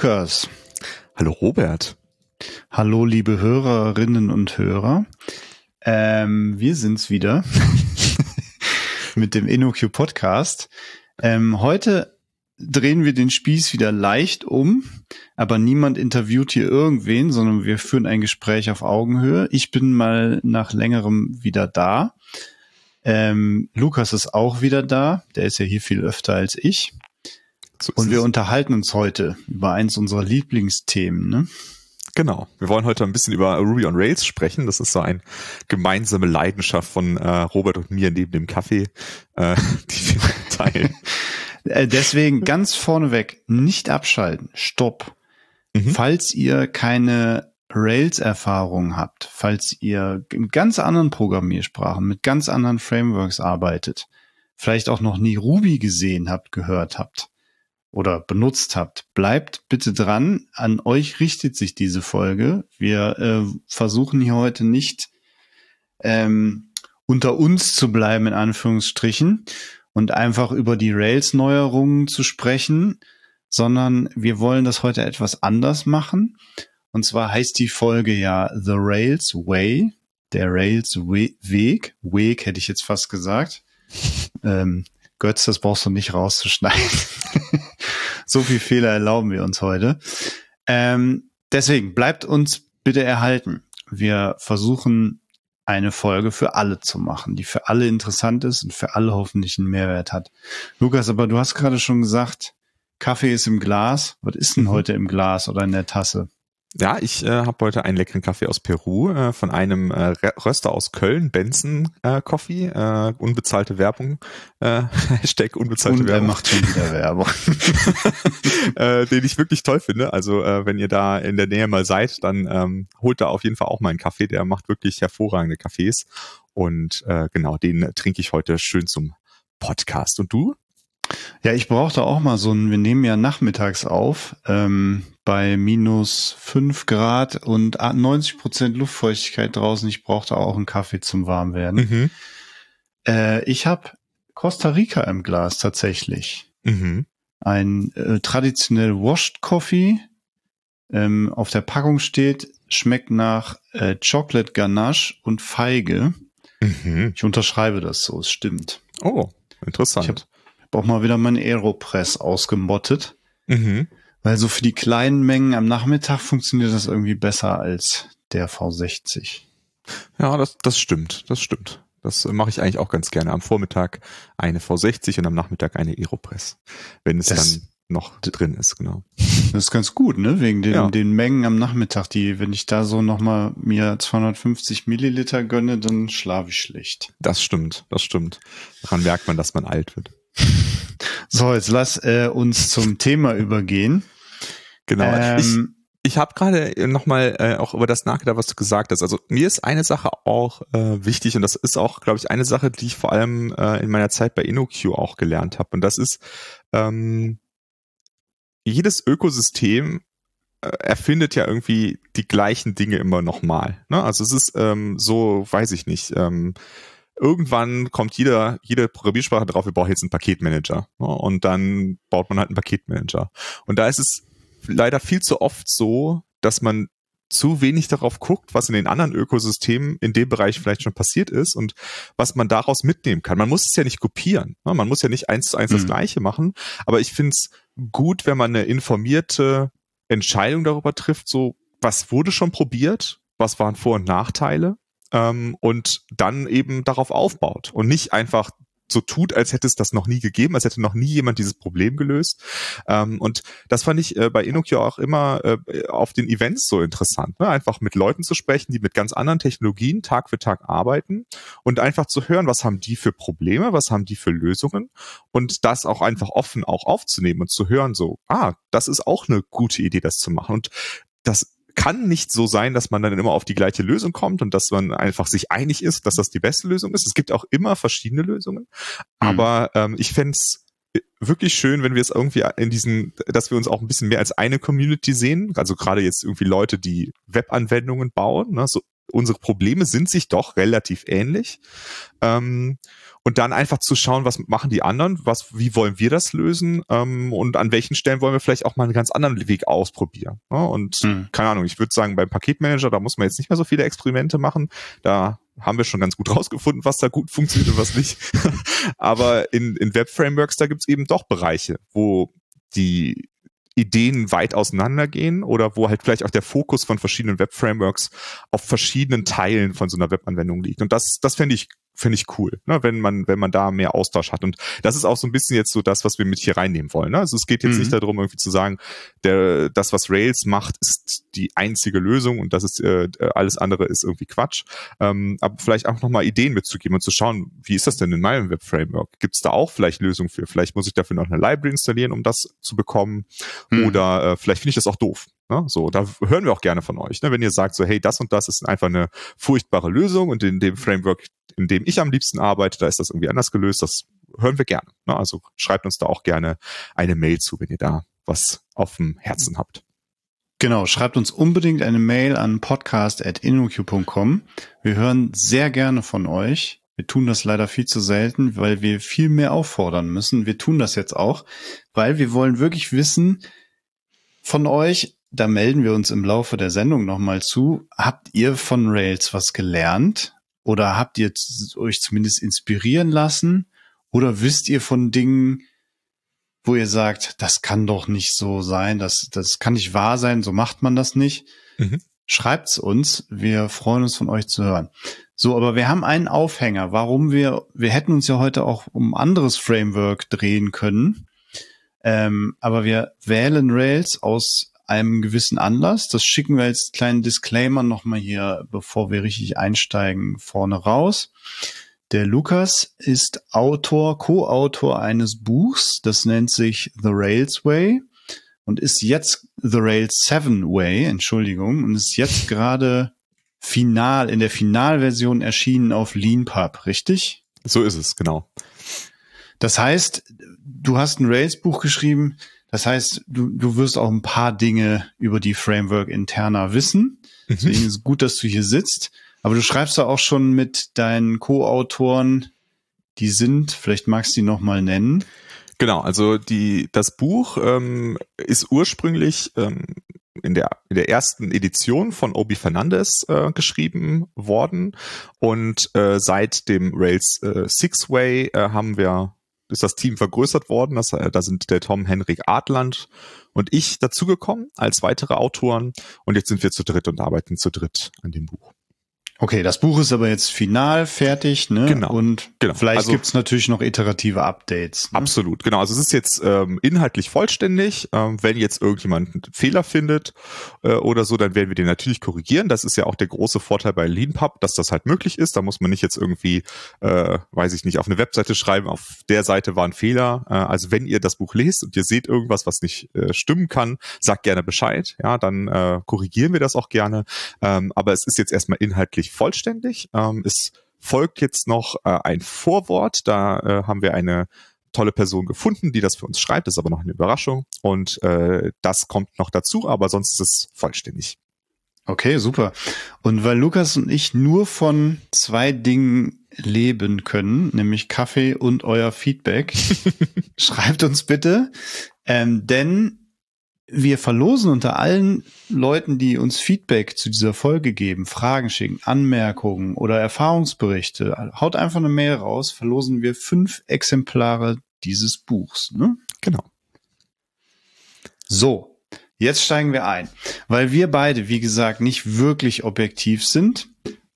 Hallo Lukas. Hallo Robert. Hallo liebe Hörerinnen und Hörer. Ähm, wir sind's wieder mit dem InnoQ Podcast. Ähm, heute drehen wir den Spieß wieder leicht um, aber niemand interviewt hier irgendwen, sondern wir führen ein Gespräch auf Augenhöhe. Ich bin mal nach längerem wieder da. Ähm, Lukas ist auch wieder da. Der ist ja hier viel öfter als ich. So und wir es. unterhalten uns heute über eins unserer Lieblingsthemen. Ne? Genau. Wir wollen heute ein bisschen über Ruby on Rails sprechen. Das ist so eine gemeinsame Leidenschaft von äh, Robert und mir neben dem Kaffee, äh, die wir teilen. Äh, deswegen ganz vorneweg nicht abschalten. Stopp. Mhm. Falls ihr keine Rails-Erfahrung habt, falls ihr in ganz anderen Programmiersprachen, mit ganz anderen Frameworks arbeitet, vielleicht auch noch nie Ruby gesehen habt, gehört habt, oder benutzt habt, bleibt bitte dran. An euch richtet sich diese Folge. Wir äh, versuchen hier heute nicht ähm, unter uns zu bleiben, in Anführungsstrichen, und einfach über die Rails-Neuerungen zu sprechen, sondern wir wollen das heute etwas anders machen. Und zwar heißt die Folge ja The Rails Way, der Rails Weg, Weg hätte ich jetzt fast gesagt. Ähm, Götz, das brauchst du nicht rauszuschneiden. so viel Fehler erlauben wir uns heute. Ähm, deswegen bleibt uns bitte erhalten. Wir versuchen eine Folge für alle zu machen, die für alle interessant ist und für alle hoffentlich einen Mehrwert hat. Lukas, aber du hast gerade schon gesagt, Kaffee ist im Glas. Was ist denn mhm. heute im Glas oder in der Tasse? Ja, ich äh, habe heute einen leckeren Kaffee aus Peru äh, von einem äh, Röster aus Köln, Benson äh, Coffee, äh, unbezahlte Werbung, äh, Hashtag unbezahlte Und Werbung. Er macht schon wieder Werbung. äh, den ich wirklich toll finde. Also äh, wenn ihr da in der Nähe mal seid, dann ähm, holt da auf jeden Fall auch mal einen Kaffee. Der macht wirklich hervorragende Kaffees. Und äh, genau, den trinke ich heute schön zum Podcast. Und du? Ja, ich brauchte auch mal so ein, wir nehmen ja nachmittags auf, ähm, bei minus fünf Grad und 90 Prozent Luftfeuchtigkeit draußen. Ich brauchte auch einen Kaffee zum Warmwerden. Mhm. Äh, ich habe Costa Rica im Glas tatsächlich. Mhm. Ein äh, traditionell Washed Coffee. Ähm, auf der Packung steht, schmeckt nach äh, Chocolate Ganache und Feige. Mhm. Ich unterschreibe das so, es stimmt. Oh, interessant. Hab auch mal wieder mein Aeropress ausgemottet. Mhm. Weil so für die kleinen Mengen am Nachmittag funktioniert das irgendwie besser als der V60. Ja, das, das stimmt, das stimmt. Das mache ich eigentlich auch ganz gerne. Am Vormittag eine V60 und am Nachmittag eine Aeropress. Wenn es das, dann noch drin ist, genau. Das ist ganz gut, ne? Wegen den, ja. den Mengen am Nachmittag, die, wenn ich da so nochmal mir 250 Milliliter gönne, dann schlafe ich schlecht. Das stimmt, das stimmt. Daran merkt man, dass man alt wird. So, jetzt lass äh, uns zum Thema übergehen. Genau. Ähm, ich ich habe gerade nochmal äh, auch über das nachgedacht, was du gesagt hast. Also mir ist eine Sache auch äh, wichtig und das ist auch, glaube ich, eine Sache, die ich vor allem äh, in meiner Zeit bei InnoQ auch gelernt habe. Und das ist, ähm, jedes Ökosystem äh, erfindet ja irgendwie die gleichen Dinge immer nochmal. Ne? Also es ist ähm, so, weiß ich nicht. Ähm, irgendwann kommt jeder, jede Programmiersprache drauf, wir brauchen jetzt einen Paketmanager. Ne? Und dann baut man halt einen Paketmanager. Und da ist es leider viel zu oft so, dass man zu wenig darauf guckt, was in den anderen Ökosystemen in dem Bereich vielleicht schon passiert ist und was man daraus mitnehmen kann. Man muss es ja nicht kopieren. Ne? Man muss ja nicht eins zu eins mhm. das Gleiche machen. Aber ich finde es gut, wenn man eine informierte Entscheidung darüber trifft, so was wurde schon probiert, was waren Vor- und Nachteile ähm, und dann eben darauf aufbaut und nicht einfach so tut, als hätte es das noch nie gegeben, als hätte noch nie jemand dieses Problem gelöst. Ähm, und das fand ich äh, bei Inokio auch immer äh, auf den Events so interessant, ne? einfach mit Leuten zu sprechen, die mit ganz anderen Technologien Tag für Tag arbeiten und einfach zu hören, was haben die für Probleme, was haben die für Lösungen und das auch einfach offen auch aufzunehmen und zu hören, so, ah, das ist auch eine gute Idee, das zu machen. Und das kann nicht so sein, dass man dann immer auf die gleiche Lösung kommt und dass man einfach sich einig ist, dass das die beste Lösung ist. Es gibt auch immer verschiedene Lösungen. Mhm. Aber ähm, ich fände wirklich schön, wenn wir es irgendwie in diesen, dass wir uns auch ein bisschen mehr als eine Community sehen. Also gerade jetzt irgendwie Leute, die Webanwendungen bauen. Ne? So, unsere Probleme sind sich doch relativ ähnlich. Ähm, und dann einfach zu schauen, was machen die anderen, was, wie wollen wir das lösen ähm, und an welchen Stellen wollen wir vielleicht auch mal einen ganz anderen Weg ausprobieren. Ne? Und hm. keine Ahnung, ich würde sagen, beim Paketmanager, da muss man jetzt nicht mehr so viele Experimente machen. Da haben wir schon ganz gut rausgefunden, was da gut funktioniert und was nicht. Aber in, in Web-Frameworks, da gibt's eben doch Bereiche, wo die Ideen weit auseinandergehen oder wo halt vielleicht auch der Fokus von verschiedenen Web-Frameworks auf verschiedenen Teilen von so einer Webanwendung liegt. Und das, das fände ich finde ich cool, ne, wenn man, wenn man da mehr Austausch hat. Und das ist auch so ein bisschen jetzt so das, was wir mit hier reinnehmen wollen. Ne? Also es geht jetzt mhm. nicht darum, irgendwie zu sagen, der, das, was Rails macht, ist die einzige Lösung und das ist äh, alles andere ist irgendwie Quatsch. Ähm, aber vielleicht auch nochmal Ideen mitzugeben und zu schauen, wie ist das denn in meinem Web-Framework? Gibt es da auch vielleicht Lösungen für? Vielleicht muss ich dafür noch eine Library installieren, um das zu bekommen. Mhm. Oder äh, vielleicht finde ich das auch doof. Ne? So, da hören wir auch gerne von euch. Ne? Wenn ihr sagt, so, hey, das und das ist einfach eine furchtbare Lösung und in dem Framework, in dem ich am liebsten arbeite, da ist das irgendwie anders gelöst, das hören wir gerne. Ne? Also schreibt uns da auch gerne eine Mail zu, wenn ihr da was auf dem Herzen habt. Genau, schreibt uns unbedingt eine Mail an podcast.innoq.com. Wir hören sehr gerne von euch. Wir tun das leider viel zu selten, weil wir viel mehr auffordern müssen. Wir tun das jetzt auch, weil wir wollen wirklich wissen von euch, da melden wir uns im Laufe der Sendung nochmal zu. Habt ihr von Rails was gelernt? Oder habt ihr euch zumindest inspirieren lassen? Oder wisst ihr von Dingen, wo ihr sagt, das kann doch nicht so sein, das, das kann nicht wahr sein, so macht man das nicht? Mhm. Schreibt's uns, wir freuen uns von euch zu hören. So, aber wir haben einen Aufhänger, warum wir, wir hätten uns ja heute auch um ein anderes Framework drehen können. Ähm, aber wir wählen Rails aus einem gewissen Anlass. Das schicken wir als kleinen Disclaimer nochmal hier, bevor wir richtig einsteigen, vorne raus. Der Lukas ist Autor, Co-Autor eines Buchs, das nennt sich The Rails Way und ist jetzt The Rails 7 Way, Entschuldigung, und ist jetzt gerade final, in der Finalversion erschienen auf LeanPub, richtig? So ist es, genau. Das heißt, du hast ein Rails-Buch geschrieben, das heißt, du, du wirst auch ein paar Dinge über die Framework interner wissen. Mhm. Deswegen ist es gut, dass du hier sitzt. Aber du schreibst da auch schon mit deinen Co-Autoren, die sind, vielleicht magst du die nochmal nennen. Genau, also die, das Buch ähm, ist ursprünglich ähm, in der, in der ersten Edition von Obi Fernandez äh, geschrieben worden und äh, seit dem Rails äh, Six Way äh, haben wir ist das Team vergrößert worden. Das, äh, da sind der Tom Henrik Adland und ich dazugekommen als weitere Autoren. Und jetzt sind wir zu dritt und arbeiten zu dritt an dem Buch. Okay, das Buch ist aber jetzt final fertig, ne? Genau. Und genau. vielleicht also, gibt's natürlich noch iterative Updates. Ne? Absolut, genau. Also es ist jetzt ähm, inhaltlich vollständig. Ähm, wenn jetzt irgendjemand einen Fehler findet äh, oder so, dann werden wir den natürlich korrigieren. Das ist ja auch der große Vorteil bei LeanPub, dass das halt möglich ist. Da muss man nicht jetzt irgendwie, äh, weiß ich nicht, auf eine Webseite schreiben, auf der Seite war ein Fehler. Äh, also wenn ihr das Buch lest und ihr seht irgendwas, was nicht äh, stimmen kann, sagt gerne Bescheid. Ja, dann äh, korrigieren wir das auch gerne. Ähm, aber es ist jetzt erstmal inhaltlich nicht vollständig. Ähm, es folgt jetzt noch äh, ein Vorwort. Da äh, haben wir eine tolle Person gefunden, die das für uns schreibt. Das ist aber noch eine Überraschung. Und äh, das kommt noch dazu, aber sonst ist es vollständig. Okay, super. Und weil Lukas und ich nur von zwei Dingen leben können, nämlich Kaffee und euer Feedback, schreibt uns bitte. Ähm, denn wir verlosen unter allen Leuten, die uns Feedback zu dieser Folge geben, Fragen schicken, Anmerkungen oder Erfahrungsberichte. Haut einfach eine Mail raus, verlosen wir fünf Exemplare dieses Buchs. Ne? Genau. So, jetzt steigen wir ein. Weil wir beide, wie gesagt, nicht wirklich objektiv sind.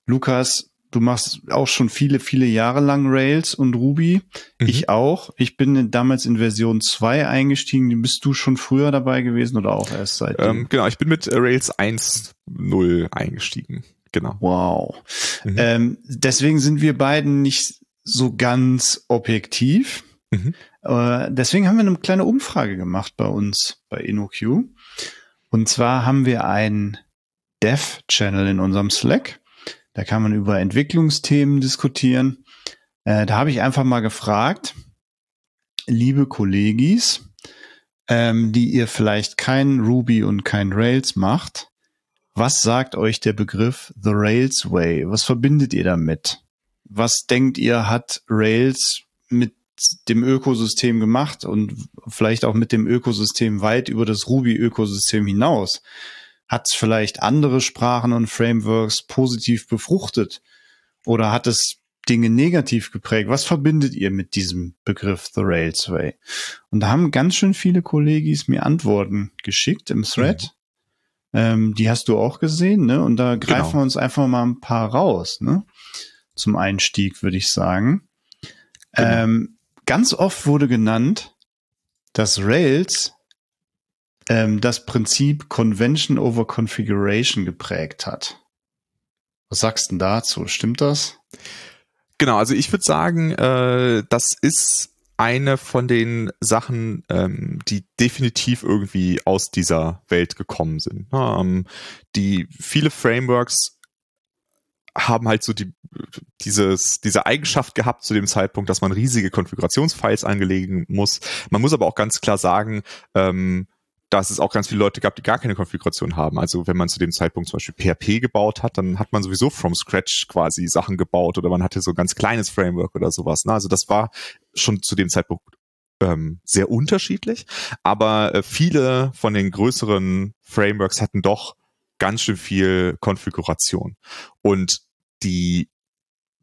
Lukas Du machst auch schon viele, viele Jahre lang Rails und Ruby. Mhm. Ich auch. Ich bin damals in Version 2 eingestiegen. Bist du schon früher dabei gewesen oder auch erst seit? Ähm, genau, ich bin mit Rails 1.0 eingestiegen. Genau. Wow. Mhm. Ähm, deswegen sind wir beiden nicht so ganz objektiv. Mhm. Äh, deswegen haben wir eine kleine Umfrage gemacht bei uns bei InnoQ. Und zwar haben wir einen Dev-Channel in unserem Slack. Da kann man über Entwicklungsthemen diskutieren. Äh, da habe ich einfach mal gefragt, liebe Kollegis, ähm, die ihr vielleicht kein Ruby und kein Rails macht, was sagt euch der Begriff The Rails Way? Was verbindet ihr damit? was denkt ihr, hat Rails mit dem Ökosystem gemacht und vielleicht auch mit dem Ökosystem weit über das Ruby-Ökosystem hinaus? Hat es vielleicht andere Sprachen und Frameworks positiv befruchtet? Oder hat es Dinge negativ geprägt? Was verbindet ihr mit diesem Begriff The Rails Way? Und da haben ganz schön viele Kollegis mir Antworten geschickt im Thread. Mhm. Ähm, die hast du auch gesehen, ne? Und da greifen genau. wir uns einfach mal ein paar raus, ne? Zum Einstieg, würde ich sagen. Genau. Ähm, ganz oft wurde genannt, dass Rails ähm, das Prinzip Convention over Configuration geprägt hat. Was sagst du dazu? Stimmt das? Genau, also ich würde sagen, äh, das ist eine von den Sachen, ähm, die definitiv irgendwie aus dieser Welt gekommen sind. Ähm, die viele Frameworks haben halt so die, dieses, diese Eigenschaft gehabt zu dem Zeitpunkt, dass man riesige Konfigurationsfiles anlegen muss. Man muss aber auch ganz klar sagen, ähm, dass es auch ganz viele Leute gab, die gar keine Konfiguration haben. Also wenn man zu dem Zeitpunkt zum Beispiel PHP gebaut hat, dann hat man sowieso from scratch quasi Sachen gebaut oder man hatte so ein ganz kleines Framework oder sowas. Ne? Also das war schon zu dem Zeitpunkt ähm, sehr unterschiedlich, aber äh, viele von den größeren Frameworks hatten doch ganz schön viel Konfiguration. Und die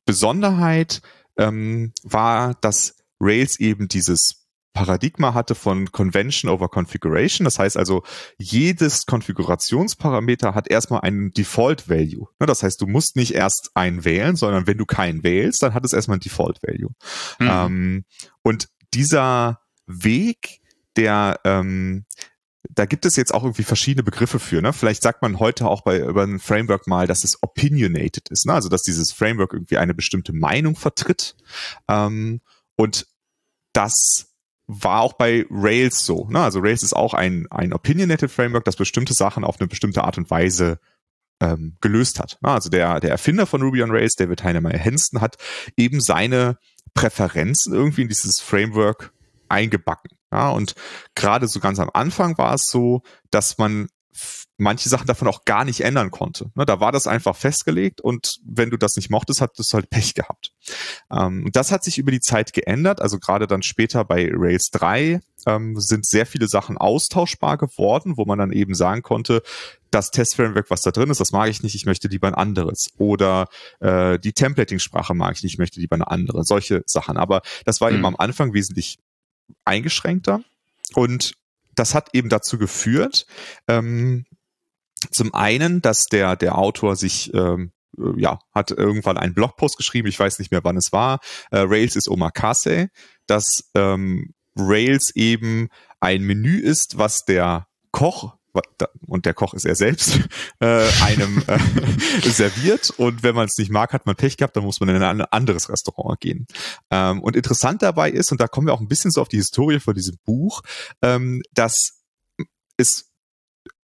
Besonderheit ähm, war, dass Rails eben dieses Paradigma hatte von Convention over Configuration. Das heißt also, jedes Konfigurationsparameter hat erstmal einen Default Value. Ne, das heißt, du musst nicht erst einen wählen, sondern wenn du keinen wählst, dann hat es erstmal ein Default Value. Mhm. Ähm, und dieser Weg, der ähm, da gibt es jetzt auch irgendwie verschiedene Begriffe für. Ne? Vielleicht sagt man heute auch bei über ein Framework mal, dass es opinionated ist, ne? also dass dieses Framework irgendwie eine bestimmte Meinung vertritt. Ähm, und das war auch bei Rails so. Ne? Also Rails ist auch ein, ein opinionated Framework, das bestimmte Sachen auf eine bestimmte Art und Weise ähm, gelöst hat. Ne? Also der, der Erfinder von Ruby on Rails, David Heinemeier Henson, hat eben seine Präferenzen irgendwie in dieses Framework eingebacken. Ja, und gerade so ganz am Anfang war es so, dass man manche Sachen davon auch gar nicht ändern konnte. Ne, da war das einfach festgelegt und wenn du das nicht mochtest, hattest du halt Pech gehabt. Ähm, das hat sich über die Zeit geändert. Also gerade dann später bei Rails 3 ähm, sind sehr viele Sachen austauschbar geworden, wo man dann eben sagen konnte, das Testframework, was da drin ist, das mag ich nicht, ich möchte lieber ein anderes. Oder äh, die Templating-Sprache mag ich nicht, ich möchte lieber eine andere. Solche Sachen. Aber das war mhm. eben am Anfang wesentlich eingeschränkter. Und das hat eben dazu geführt, ähm, zum einen, dass der, der Autor sich ähm, äh, ja, hat irgendwann einen Blogpost geschrieben, ich weiß nicht mehr, wann es war. Äh, Rails ist Omakase, dass ähm, Rails eben ein Menü ist, was der Koch und der Koch ist er selbst, äh, einem äh, serviert und wenn man es nicht mag, hat man Pech gehabt, dann muss man in ein anderes Restaurant gehen. Ähm, und interessant dabei ist, und da kommen wir auch ein bisschen so auf die Historie von diesem Buch, ähm, dass es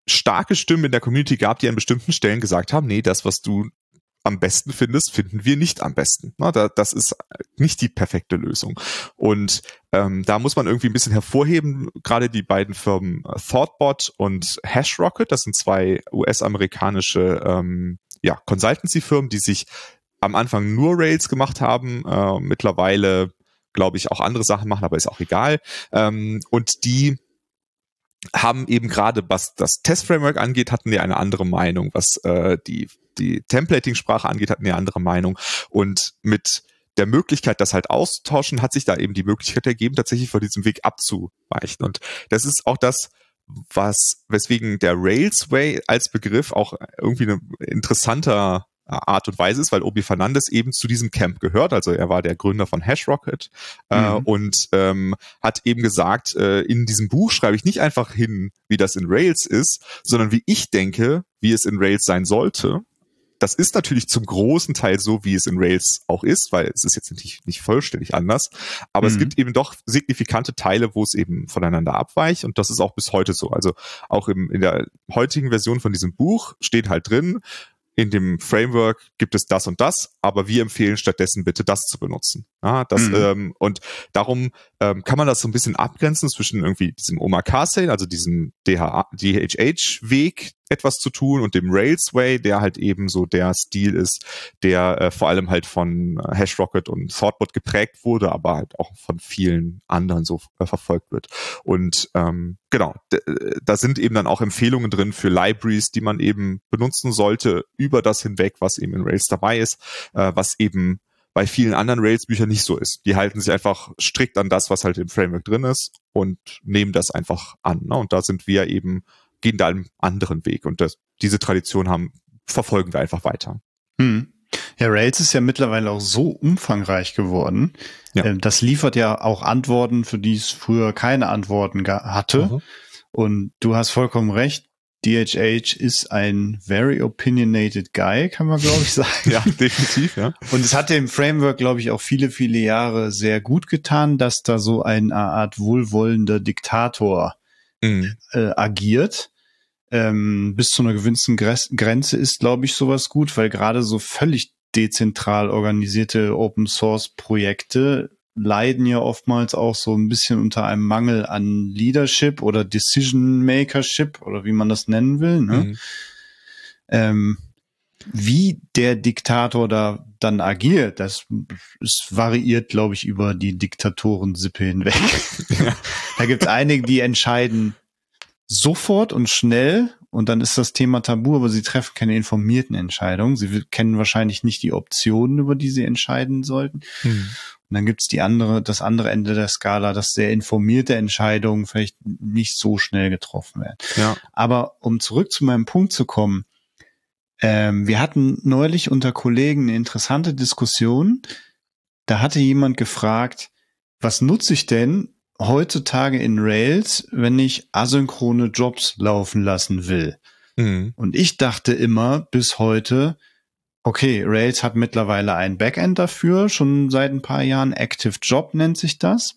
starke Stimmen in der Community gab, die an bestimmten Stellen gesagt haben, nee, das, was du am besten findest, finden wir nicht am besten. Na, da, das ist nicht die perfekte Lösung. Und ähm, da muss man irgendwie ein bisschen hervorheben, gerade die beiden Firmen Thoughtbot und HashRocket, das sind zwei US-amerikanische ähm, ja, Consultancy-Firmen, die sich am Anfang nur Rails gemacht haben, äh, mittlerweile glaube ich auch andere Sachen machen, aber ist auch egal. Ähm, und die haben eben gerade, was das Test-Framework angeht, hatten die eine andere Meinung. Was äh, die, die Templating-Sprache angeht, hatten die eine andere Meinung. Und mit der Möglichkeit, das halt auszutauschen, hat sich da eben die Möglichkeit ergeben, tatsächlich von diesem Weg abzuweichen. Und das ist auch das, was, weswegen der Rails Way als Begriff auch irgendwie ein interessanter Art und Weise ist, weil Obi Fernandes eben zu diesem Camp gehört. Also er war der Gründer von HashRocket äh, mhm. und ähm, hat eben gesagt, äh, in diesem Buch schreibe ich nicht einfach hin, wie das in Rails ist, sondern wie ich denke, wie es in Rails sein sollte. Das ist natürlich zum großen Teil so, wie es in Rails auch ist, weil es ist jetzt natürlich nicht vollständig anders. Aber mhm. es gibt eben doch signifikante Teile, wo es eben voneinander abweicht. Und das ist auch bis heute so. Also auch im, in der heutigen Version von diesem Buch steht halt drin, in dem Framework gibt es das und das, aber wir empfehlen stattdessen bitte das zu benutzen. Ja, das, mhm. ähm, und darum ähm, kann man das so ein bisschen abgrenzen zwischen irgendwie diesem Omakase, also diesem DHH-Weg, etwas zu tun und dem Railsway, der halt eben so der Stil ist, der äh, vor allem halt von äh, HashRocket und Thoughtbot geprägt wurde, aber halt auch von vielen anderen so äh, verfolgt wird. Und ähm, genau, da sind eben dann auch Empfehlungen drin für Libraries, die man eben benutzen sollte über das hinweg, was eben in Rails dabei ist, äh, was eben bei vielen anderen Rails-Büchern nicht so ist. Die halten sich einfach strikt an das, was halt im Framework drin ist und nehmen das einfach an. Ne? Und da sind wir eben gehen da einen anderen Weg. Und das, diese Tradition haben, verfolgen wir einfach weiter. Hm. Ja, Rails ist ja mittlerweile auch so umfangreich geworden. Ja. Ähm, das liefert ja auch Antworten, für die es früher keine Antworten hatte. Mhm. Und du hast vollkommen recht. DHH ist ein very opinionated guy, kann man glaube ich sagen. ja, definitiv, ja. Und es hat dem Framework, glaube ich, auch viele, viele Jahre sehr gut getan, dass da so eine Art wohlwollender Diktator mhm. äh, agiert. Ähm, bis zu einer gewissen Grenze ist, glaube ich, sowas gut, weil gerade so völlig dezentral organisierte Open Source Projekte leiden ja oftmals auch so ein bisschen unter einem Mangel an Leadership oder Decision Makership oder wie man das nennen will. Ne? Mhm. Ähm, wie der Diktator da dann agiert, das, es variiert, glaube ich, über die Diktatorensippe hinweg. Ja. da gibt es einige, die entscheiden sofort und schnell und dann ist das Thema tabu, aber sie treffen keine informierten Entscheidungen. Sie kennen wahrscheinlich nicht die Optionen, über die sie entscheiden sollten. Hm. Und dann gibt's die andere, das andere Ende der Skala, dass sehr informierte Entscheidungen vielleicht nicht so schnell getroffen werden. Ja. Aber um zurück zu meinem Punkt zu kommen, ähm, wir hatten neulich unter Kollegen eine interessante Diskussion. Da hatte jemand gefragt, was nutze ich denn, heutzutage in Rails, wenn ich asynchrone Jobs laufen lassen will. Mhm. Und ich dachte immer bis heute, okay, Rails hat mittlerweile ein Backend dafür, schon seit ein paar Jahren. Active Job nennt sich das.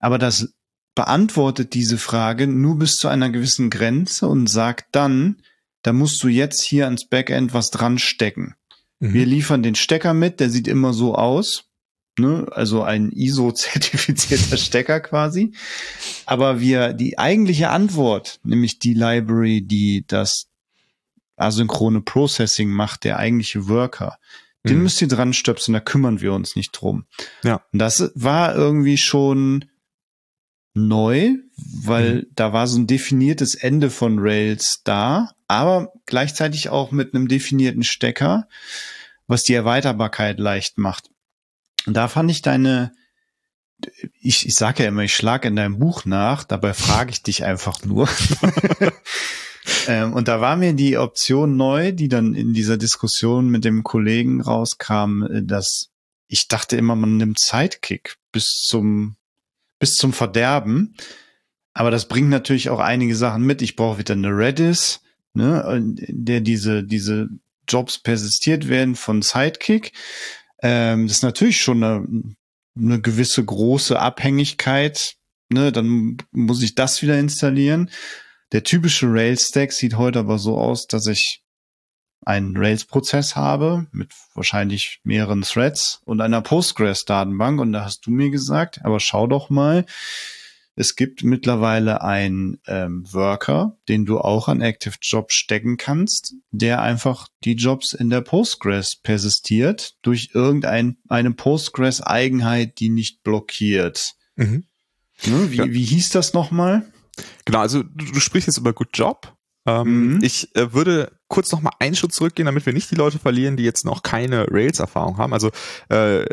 Aber das beantwortet diese Frage nur bis zu einer gewissen Grenze und sagt dann, da musst du jetzt hier ans Backend was dran stecken. Mhm. Wir liefern den Stecker mit, der sieht immer so aus ne? also ein ISO-zertifizierter Stecker quasi. Aber wir, die eigentliche Antwort, nämlich die Library, die das asynchrone Processing macht, der eigentliche Worker, den mhm. müsst ihr dran stöpseln, da kümmern wir uns nicht drum. Ja. Und das war irgendwie schon neu, weil mhm. da war so ein definiertes Ende von Rails da, aber gleichzeitig auch mit einem definierten Stecker, was die Erweiterbarkeit leicht macht. Und da fand ich deine, ich, ich sage ja immer, ich schlage in deinem Buch nach, dabei frage ich dich einfach nur. ähm, und da war mir die Option neu, die dann in dieser Diskussion mit dem Kollegen rauskam, äh, dass ich dachte immer, man nimmt Sidekick bis zum, bis zum Verderben. Aber das bringt natürlich auch einige Sachen mit. Ich brauche wieder eine Redis, ne, der diese, diese Jobs persistiert werden von Sidekick. Ähm, das ist natürlich schon eine, eine gewisse große Abhängigkeit. Ne? Dann muss ich das wieder installieren. Der typische Rails-Stack sieht heute aber so aus, dass ich einen Rails-Prozess habe mit wahrscheinlich mehreren Threads und einer Postgres-Datenbank. Und da hast du mir gesagt, aber schau doch mal, es gibt mittlerweile einen ähm, Worker, den du auch an Active Job stecken kannst, der einfach die Jobs in der Postgres persistiert durch irgendeine Postgres-Eigenheit, die nicht blockiert. Mhm. Ne, wie, ja. wie hieß das nochmal? Genau, also du, du sprichst jetzt über Good Job. Ähm, mhm. Ich äh, würde kurz noch mal einen Schritt zurückgehen, damit wir nicht die Leute verlieren, die jetzt noch keine Rails-Erfahrung haben. Also äh,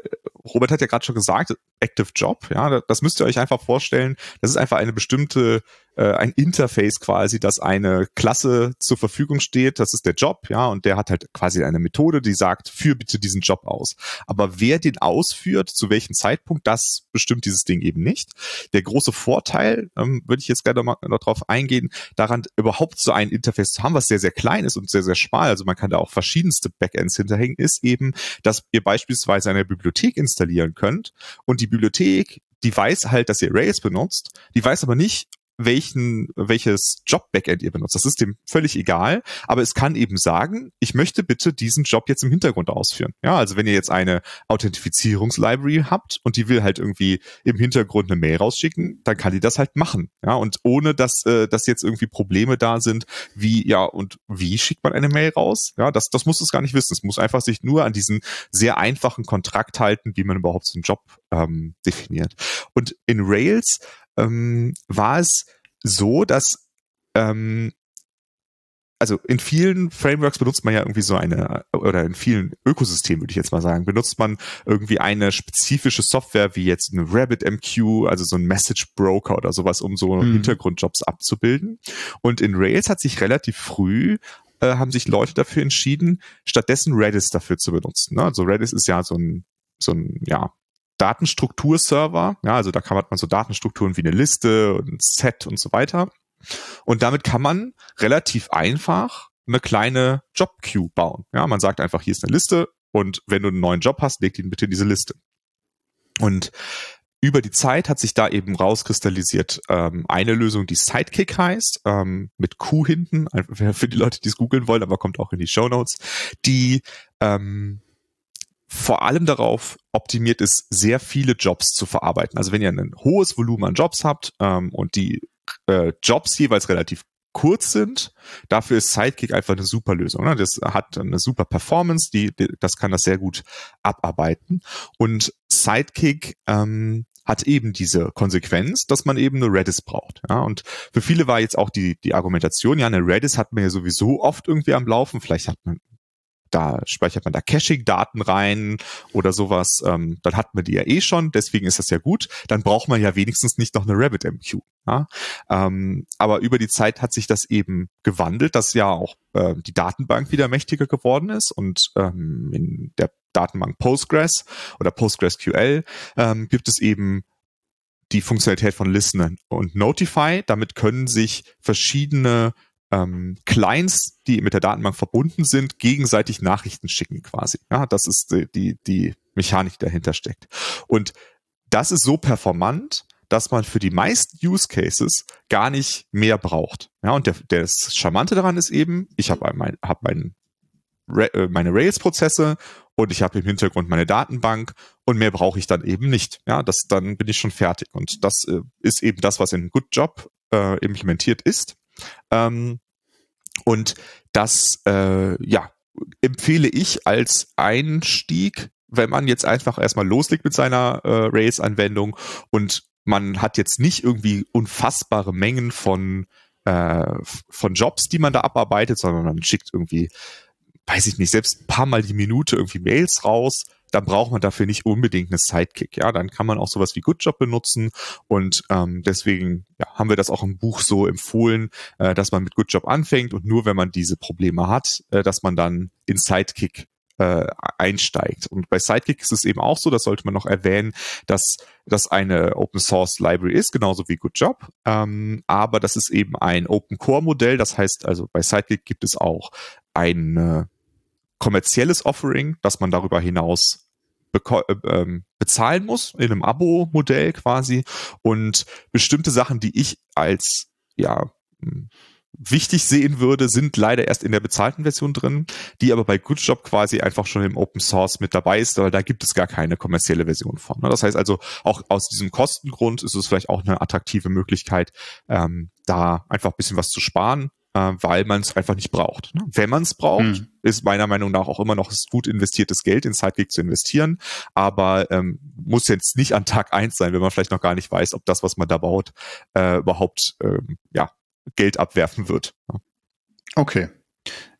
Robert hat ja gerade schon gesagt, Active Job, ja, das müsst ihr euch einfach vorstellen. Das ist einfach eine bestimmte äh, ein Interface quasi, das eine Klasse zur Verfügung steht. Das ist der Job, ja, und der hat halt quasi eine Methode, die sagt, führ bitte diesen Job aus. Aber wer den ausführt, zu welchem Zeitpunkt, das bestimmt dieses Ding eben nicht. Der große Vorteil, ähm, würde ich jetzt gerne noch, noch drauf eingehen, daran überhaupt so ein Interface zu haben, was sehr, sehr klein ist und sehr, sehr schmal, also man kann da auch verschiedenste Backends hinterhängen, ist eben, dass ihr beispielsweise eine Bibliothek installieren könnt. Und die Bibliothek die weiß halt, dass ihr Rails benutzt, die weiß aber nicht, welchen, welches Job-Backend ihr benutzt. Das ist dem völlig egal, aber es kann eben sagen, ich möchte bitte diesen Job jetzt im Hintergrund ausführen. Ja, also wenn ihr jetzt eine Authentifizierungslibrary habt und die will halt irgendwie im Hintergrund eine Mail rausschicken, dann kann die das halt machen. Ja, und ohne dass, äh, dass jetzt irgendwie Probleme da sind, wie, ja, und wie schickt man eine Mail raus? Ja, das, das muss es gar nicht wissen. Es muss einfach sich nur an diesen sehr einfachen Kontrakt halten, wie man überhaupt so einen Job ähm, definiert. Und in Rails ähm, war es so, dass ähm, also in vielen Frameworks benutzt man ja irgendwie so eine, oder in vielen Ökosystemen würde ich jetzt mal sagen, benutzt man irgendwie eine spezifische Software wie jetzt eine RabbitMQ, also so ein Message Broker oder sowas, um so mhm. Hintergrundjobs abzubilden. Und in Rails hat sich relativ früh äh, haben sich Leute dafür entschieden, stattdessen Redis dafür zu benutzen. Ne? Also Redis ist ja so ein, so ein, ja, Datenstrukturserver. Ja, also da kann man so Datenstrukturen wie eine Liste und ein Set und so weiter. Und damit kann man relativ einfach eine kleine Job-Queue bauen. Ja, man sagt einfach, hier ist eine Liste und wenn du einen neuen Job hast, leg ihn bitte in diese Liste. Und über die Zeit hat sich da eben rauskristallisiert ähm, eine Lösung, die Sidekick heißt, ähm, mit Q hinten, für die Leute, die es googeln wollen, aber kommt auch in die Show Notes, die ähm, vor allem darauf optimiert ist, sehr viele Jobs zu verarbeiten. Also wenn ihr ein hohes Volumen an Jobs habt ähm, und die äh, Jobs jeweils relativ kurz sind, dafür ist Sidekick einfach eine super Lösung. Ne? Das hat eine super Performance, die, die, das kann das sehr gut abarbeiten. Und Sidekick ähm, hat eben diese Konsequenz, dass man eben eine Redis braucht. Ja, und für viele war jetzt auch die, die Argumentation, ja, eine Redis hat man ja sowieso oft irgendwie am Laufen. Vielleicht hat man da speichert man da Caching-Daten rein oder sowas, ähm, dann hat man die ja eh schon, deswegen ist das ja gut. Dann braucht man ja wenigstens nicht noch eine RabbitMQ. Ja? Ähm, aber über die Zeit hat sich das eben gewandelt, dass ja auch äh, die Datenbank wieder mächtiger geworden ist und ähm, in der Datenbank Postgres oder PostgreSQL ähm, gibt es eben die Funktionalität von Listen und Notify. Damit können sich verschiedene ähm, Clients, die mit der Datenbank verbunden sind, gegenseitig Nachrichten schicken quasi. Ja, das ist die, die Mechanik, die dahinter steckt. Und das ist so performant, dass man für die meisten Use Cases gar nicht mehr braucht. Ja, und der, der das Charmante daran ist eben, ich habe mein, hab mein, äh, meine Rails-Prozesse und ich habe im Hintergrund meine Datenbank und mehr brauche ich dann eben nicht. Ja, das dann bin ich schon fertig. Und das äh, ist eben das, was in Good Job äh, implementiert ist. Ähm, und das, äh, ja, empfehle ich als Einstieg, wenn man jetzt einfach erstmal loslegt mit seiner äh, Rails-Anwendung und man hat jetzt nicht irgendwie unfassbare Mengen von, äh, von Jobs, die man da abarbeitet, sondern man schickt irgendwie, weiß ich nicht, selbst ein paar Mal die Minute irgendwie Mails raus dann braucht man dafür nicht unbedingt eine Sidekick. Ja, dann kann man auch sowas wie GoodJob benutzen und ähm, deswegen ja, haben wir das auch im Buch so empfohlen, äh, dass man mit GoodJob anfängt und nur wenn man diese Probleme hat, äh, dass man dann in Sidekick äh, einsteigt. Und bei Sidekick ist es eben auch so, das sollte man noch erwähnen, dass das eine Open Source Library ist, genauso wie GoodJob, ähm, aber das ist eben ein Open Core Modell. Das heißt also, bei Sidekick gibt es auch eine kommerzielles Offering, das man darüber hinaus äh, ähm, bezahlen muss, in einem Abo-Modell quasi. Und bestimmte Sachen, die ich als ja hm, wichtig sehen würde, sind leider erst in der bezahlten Version drin, die aber bei GoodJob quasi einfach schon im Open Source mit dabei ist, weil da gibt es gar keine kommerzielle Version von. Ne? Das heißt also, auch aus diesem Kostengrund ist es vielleicht auch eine attraktive Möglichkeit, ähm, da einfach ein bisschen was zu sparen äh, weil man es einfach nicht braucht. Ne? Wenn man es braucht, hm. ist meiner Meinung nach auch immer noch gut investiertes Geld in Sidekick zu investieren, aber ähm, muss jetzt nicht an Tag eins sein, wenn man vielleicht noch gar nicht weiß, ob das, was man da baut, äh, überhaupt ähm, ja, Geld abwerfen wird. Ja. Okay.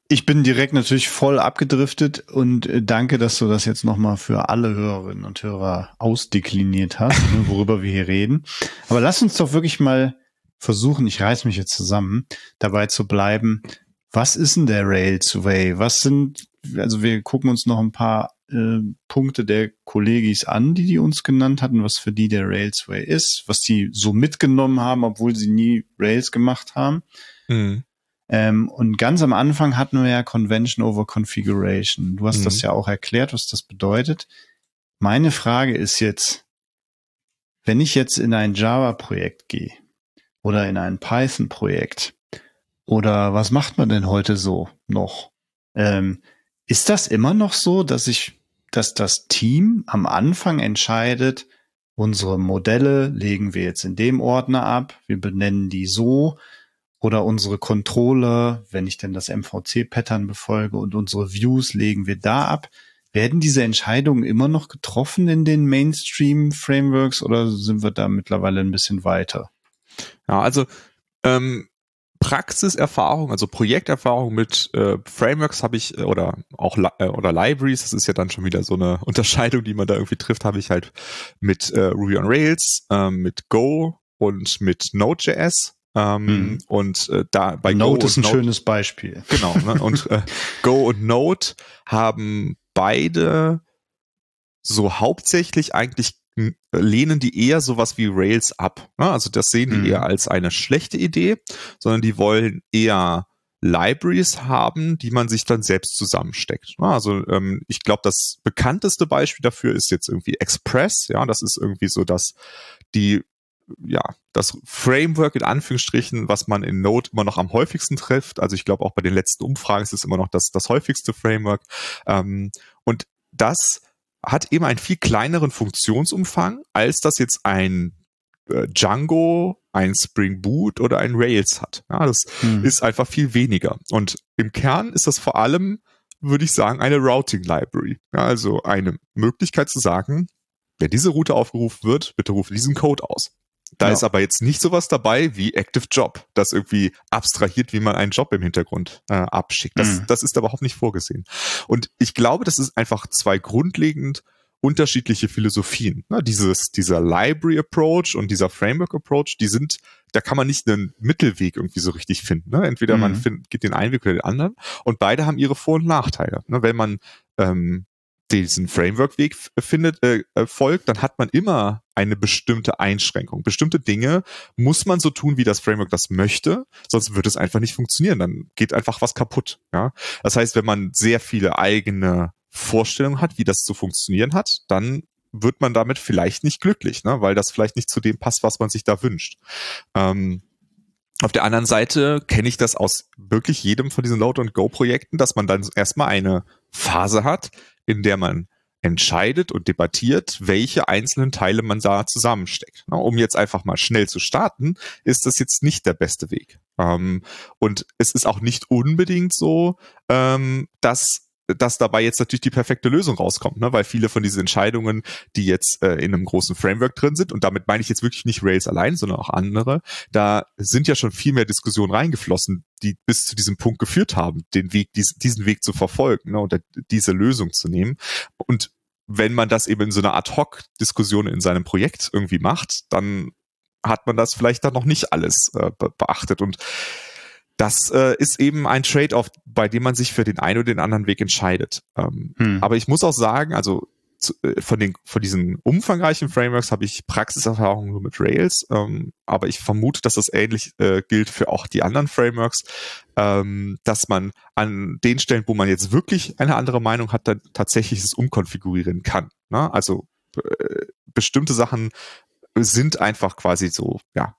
Ich bin direkt natürlich voll abgedriftet und äh, danke, dass du das jetzt nochmal für alle Hörerinnen und Hörer ausdekliniert hast, ne, worüber wir hier reden. Aber lass uns doch wirklich mal versuchen, ich reiß mich jetzt zusammen, dabei zu bleiben, was ist denn der Railsway? Was sind, also wir gucken uns noch ein paar äh, Punkte der Kollegis an, die die uns genannt hatten, was für die der Railsway ist, was die so mitgenommen haben, obwohl sie nie Rails gemacht haben. Mhm. Ähm, und ganz am Anfang hatten wir ja Convention over Configuration. Du hast mhm. das ja auch erklärt, was das bedeutet. Meine Frage ist jetzt, wenn ich jetzt in ein Java-Projekt gehe, oder in ein Python-Projekt? Oder was macht man denn heute so noch? Ähm, ist das immer noch so, dass ich, dass das Team am Anfang entscheidet, unsere Modelle legen wir jetzt in dem Ordner ab, wir benennen die so, oder unsere Controller, wenn ich denn das MVC-Pattern befolge und unsere Views legen wir da ab. Werden diese Entscheidungen immer noch getroffen in den Mainstream-Frameworks oder sind wir da mittlerweile ein bisschen weiter? Ja, also ähm, Praxiserfahrung, also Projekterfahrung mit äh, Frameworks habe ich äh, oder auch äh, oder Libraries, das ist ja dann schon wieder so eine Unterscheidung, die man da irgendwie trifft, habe ich halt mit äh, Ruby on Rails, äh, mit Go und mit Node.js. Ähm, mhm. Und äh, da bei Node Go ist ein Node, schönes Beispiel. Genau. Ne? Und äh, Go und Node haben beide so hauptsächlich eigentlich lehnen die eher sowas wie Rails ab. Ne? Also das sehen die mhm. eher als eine schlechte Idee, sondern die wollen eher Libraries haben, die man sich dann selbst zusammensteckt. Ne? Also ähm, ich glaube, das bekannteste Beispiel dafür ist jetzt irgendwie Express. Ja, das ist irgendwie so, dass die ja, das Framework in Anführungsstrichen, was man in Node immer noch am häufigsten trifft. Also ich glaube auch bei den letzten Umfragen ist es immer noch das, das häufigste Framework. Ähm, und das hat eben einen viel kleineren Funktionsumfang, als das jetzt ein äh, Django, ein Spring Boot oder ein Rails hat. Ja, das hm. ist einfach viel weniger. Und im Kern ist das vor allem, würde ich sagen, eine Routing Library. Ja, also eine Möglichkeit zu sagen, wenn diese Route aufgerufen wird, bitte rufe diesen Code aus. Da ja. ist aber jetzt nicht sowas dabei wie Active Job, das irgendwie abstrahiert, wie man einen Job im Hintergrund äh, abschickt. Das, mhm. das ist überhaupt nicht vorgesehen. Und ich glaube, das ist einfach zwei grundlegend unterschiedliche Philosophien. Ne? Dieses, dieser Library Approach und dieser Framework Approach, die sind, da kann man nicht einen Mittelweg irgendwie so richtig finden. Ne? Entweder mhm. man findet, geht den einen Weg oder den anderen. Und beide haben ihre Vor- und Nachteile. Ne? Wenn man ähm, diesen Framework-Weg findet, äh, äh, folgt, dann hat man immer eine bestimmte Einschränkung. Bestimmte Dinge muss man so tun, wie das Framework das möchte, sonst wird es einfach nicht funktionieren. Dann geht einfach was kaputt. Ja? Das heißt, wenn man sehr viele eigene Vorstellungen hat, wie das zu funktionieren hat, dann wird man damit vielleicht nicht glücklich, ne? weil das vielleicht nicht zu dem passt, was man sich da wünscht. Ähm, auf der anderen Seite kenne ich das aus wirklich jedem von diesen Load- und Go-Projekten, dass man dann erstmal eine Phase hat, in der man entscheidet und debattiert, welche einzelnen Teile man da zusammensteckt. Um jetzt einfach mal schnell zu starten, ist das jetzt nicht der beste Weg. Ähm, und es ist auch nicht unbedingt so, ähm, dass dass dabei jetzt natürlich die perfekte Lösung rauskommt, ne? weil viele von diesen Entscheidungen, die jetzt äh, in einem großen Framework drin sind, und damit meine ich jetzt wirklich nicht Rails allein, sondern auch andere, da sind ja schon viel mehr Diskussionen reingeflossen, die bis zu diesem Punkt geführt haben, den Weg, dies, diesen Weg zu verfolgen ne? oder diese Lösung zu nehmen. Und wenn man das eben in so einer Ad-Hoc-Diskussion in seinem Projekt irgendwie macht, dann hat man das vielleicht dann noch nicht alles äh, beachtet. Und das äh, ist eben ein Trade-off, bei dem man sich für den einen oder den anderen Weg entscheidet. Ähm, hm. Aber ich muss auch sagen, also zu, äh, von den von diesen umfangreichen Frameworks habe ich Praxiserfahrung nur mit Rails, ähm, aber ich vermute, dass das ähnlich äh, gilt für auch die anderen Frameworks, ähm, dass man an den Stellen, wo man jetzt wirklich eine andere Meinung hat, dann tatsächlich es umkonfigurieren kann. Ne? Also äh, bestimmte Sachen sind einfach quasi so, ja,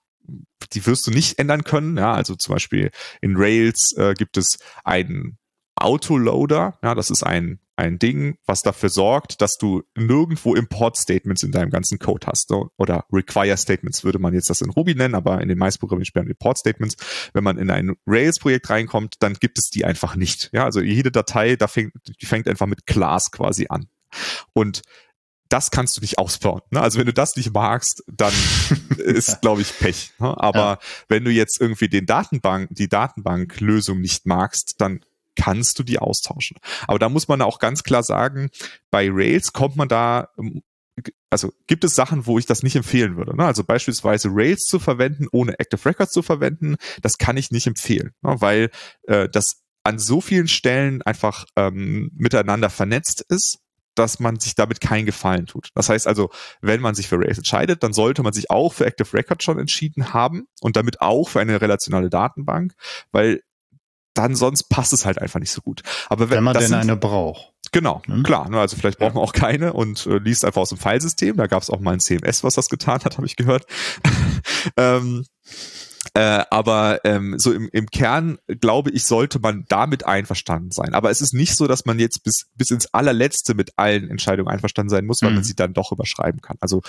die wirst du nicht ändern können. Ja, also zum Beispiel in Rails äh, gibt es einen Autoloader. Ja, das ist ein ein Ding, was dafür sorgt, dass du nirgendwo Import-Statements in deinem ganzen Code hast. Oder Require-Statements würde man jetzt das in Ruby nennen, aber in den meisten Programmen sperren Import-Statements. Wenn man in ein Rails-Projekt reinkommt, dann gibt es die einfach nicht. Ja, also jede Datei, da fängt, die fängt einfach mit Class quasi an. Und das kannst du nicht ausbauen. Ne? Also wenn du das nicht magst, dann ist, glaube ich, Pech. Ne? Aber ja. wenn du jetzt irgendwie den Datenbank, die Datenbanklösung nicht magst, dann kannst du die austauschen. Aber da muss man auch ganz klar sagen, bei Rails kommt man da ähm, also gibt es Sachen, wo ich das nicht empfehlen würde. Ne? Also beispielsweise Rails zu verwenden, ohne Active Records zu verwenden, das kann ich nicht empfehlen, ne? weil äh, das an so vielen Stellen einfach ähm, miteinander vernetzt ist, dass man sich damit keinen Gefallen tut. Das heißt also, wenn man sich für Rails entscheidet, dann sollte man sich auch für Active Record schon entschieden haben und damit auch für eine relationale Datenbank, weil dann sonst passt es halt einfach nicht so gut. Aber wenn, wenn man denn sind, eine braucht. Genau, hm? klar. Ne, also vielleicht braucht man auch keine und äh, liest einfach aus dem Filesystem. Da gab es auch mal ein CMS, was das getan hat, habe ich gehört. ähm, Äh, aber ähm, so im, im Kern, glaube ich, sollte man damit einverstanden sein. Aber es ist nicht so, dass man jetzt bis, bis ins allerletzte mit allen Entscheidungen einverstanden sein muss, weil mhm. man sie dann doch überschreiben kann. Also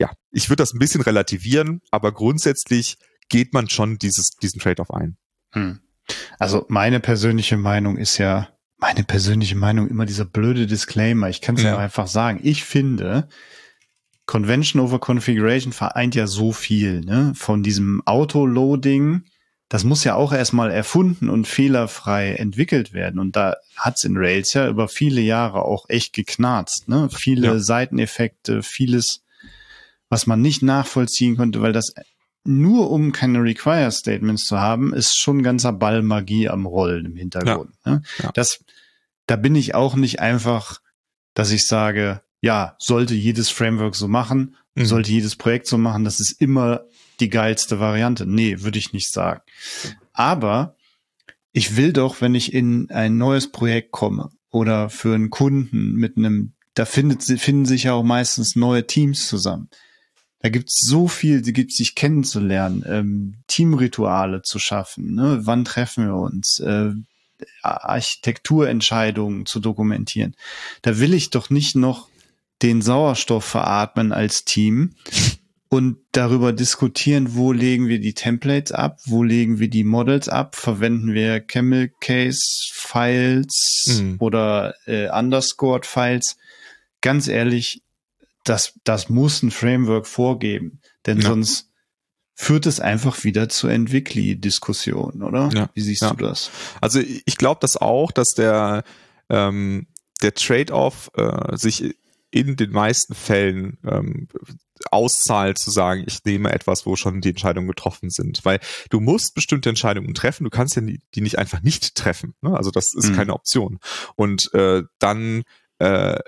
ja, ich würde das ein bisschen relativieren, aber grundsätzlich geht man schon dieses, diesen Trade-off ein. Hm. Also meine persönliche Meinung ist ja, meine persönliche Meinung immer dieser blöde Disclaimer. Ich kann es ja. ja einfach sagen. Ich finde, Convention over Configuration vereint ja so viel, ne? Von diesem Autoloading, das muss ja auch erstmal erfunden und fehlerfrei entwickelt werden. Und da hat's in Rails ja über viele Jahre auch echt geknarzt, ne? Viele ja. Seiteneffekte, vieles, was man nicht nachvollziehen konnte, weil das nur um keine Require-Statements zu haben, ist schon ganzer Ball Magie am Rollen im Hintergrund. Ja. Ne? Ja. Das, da bin ich auch nicht einfach, dass ich sage, ja, sollte jedes Framework so machen, mhm. sollte jedes Projekt so machen, das ist immer die geilste Variante. Nee, würde ich nicht sagen. Aber ich will doch, wenn ich in ein neues Projekt komme oder für einen Kunden mit einem, da findet, finden sich ja auch meistens neue Teams zusammen. Da gibt's so viel, die gibt sich kennenzulernen, ähm, Teamrituale zu schaffen. Ne? Wann treffen wir uns? Äh, Architekturentscheidungen zu dokumentieren. Da will ich doch nicht noch den Sauerstoff veratmen als Team und darüber diskutieren, wo legen wir die Templates ab, wo legen wir die Models ab, verwenden wir Camel Case Files mhm. oder äh, Underscored Files. Ganz ehrlich, das, das muss ein Framework vorgeben, denn ja. sonst führt es einfach wieder zur Entwickli-Diskussion, oder? Ja. Wie siehst ja. du das? Also ich glaube das auch, dass der ähm, der Trade-off äh, sich in den meisten Fällen ähm, auszahlt, zu sagen, ich nehme etwas, wo schon die Entscheidungen getroffen sind. Weil du musst bestimmte Entscheidungen treffen, du kannst ja die, nicht einfach nicht treffen. Ne? Also das ist mhm. keine Option. Und äh, dann äh,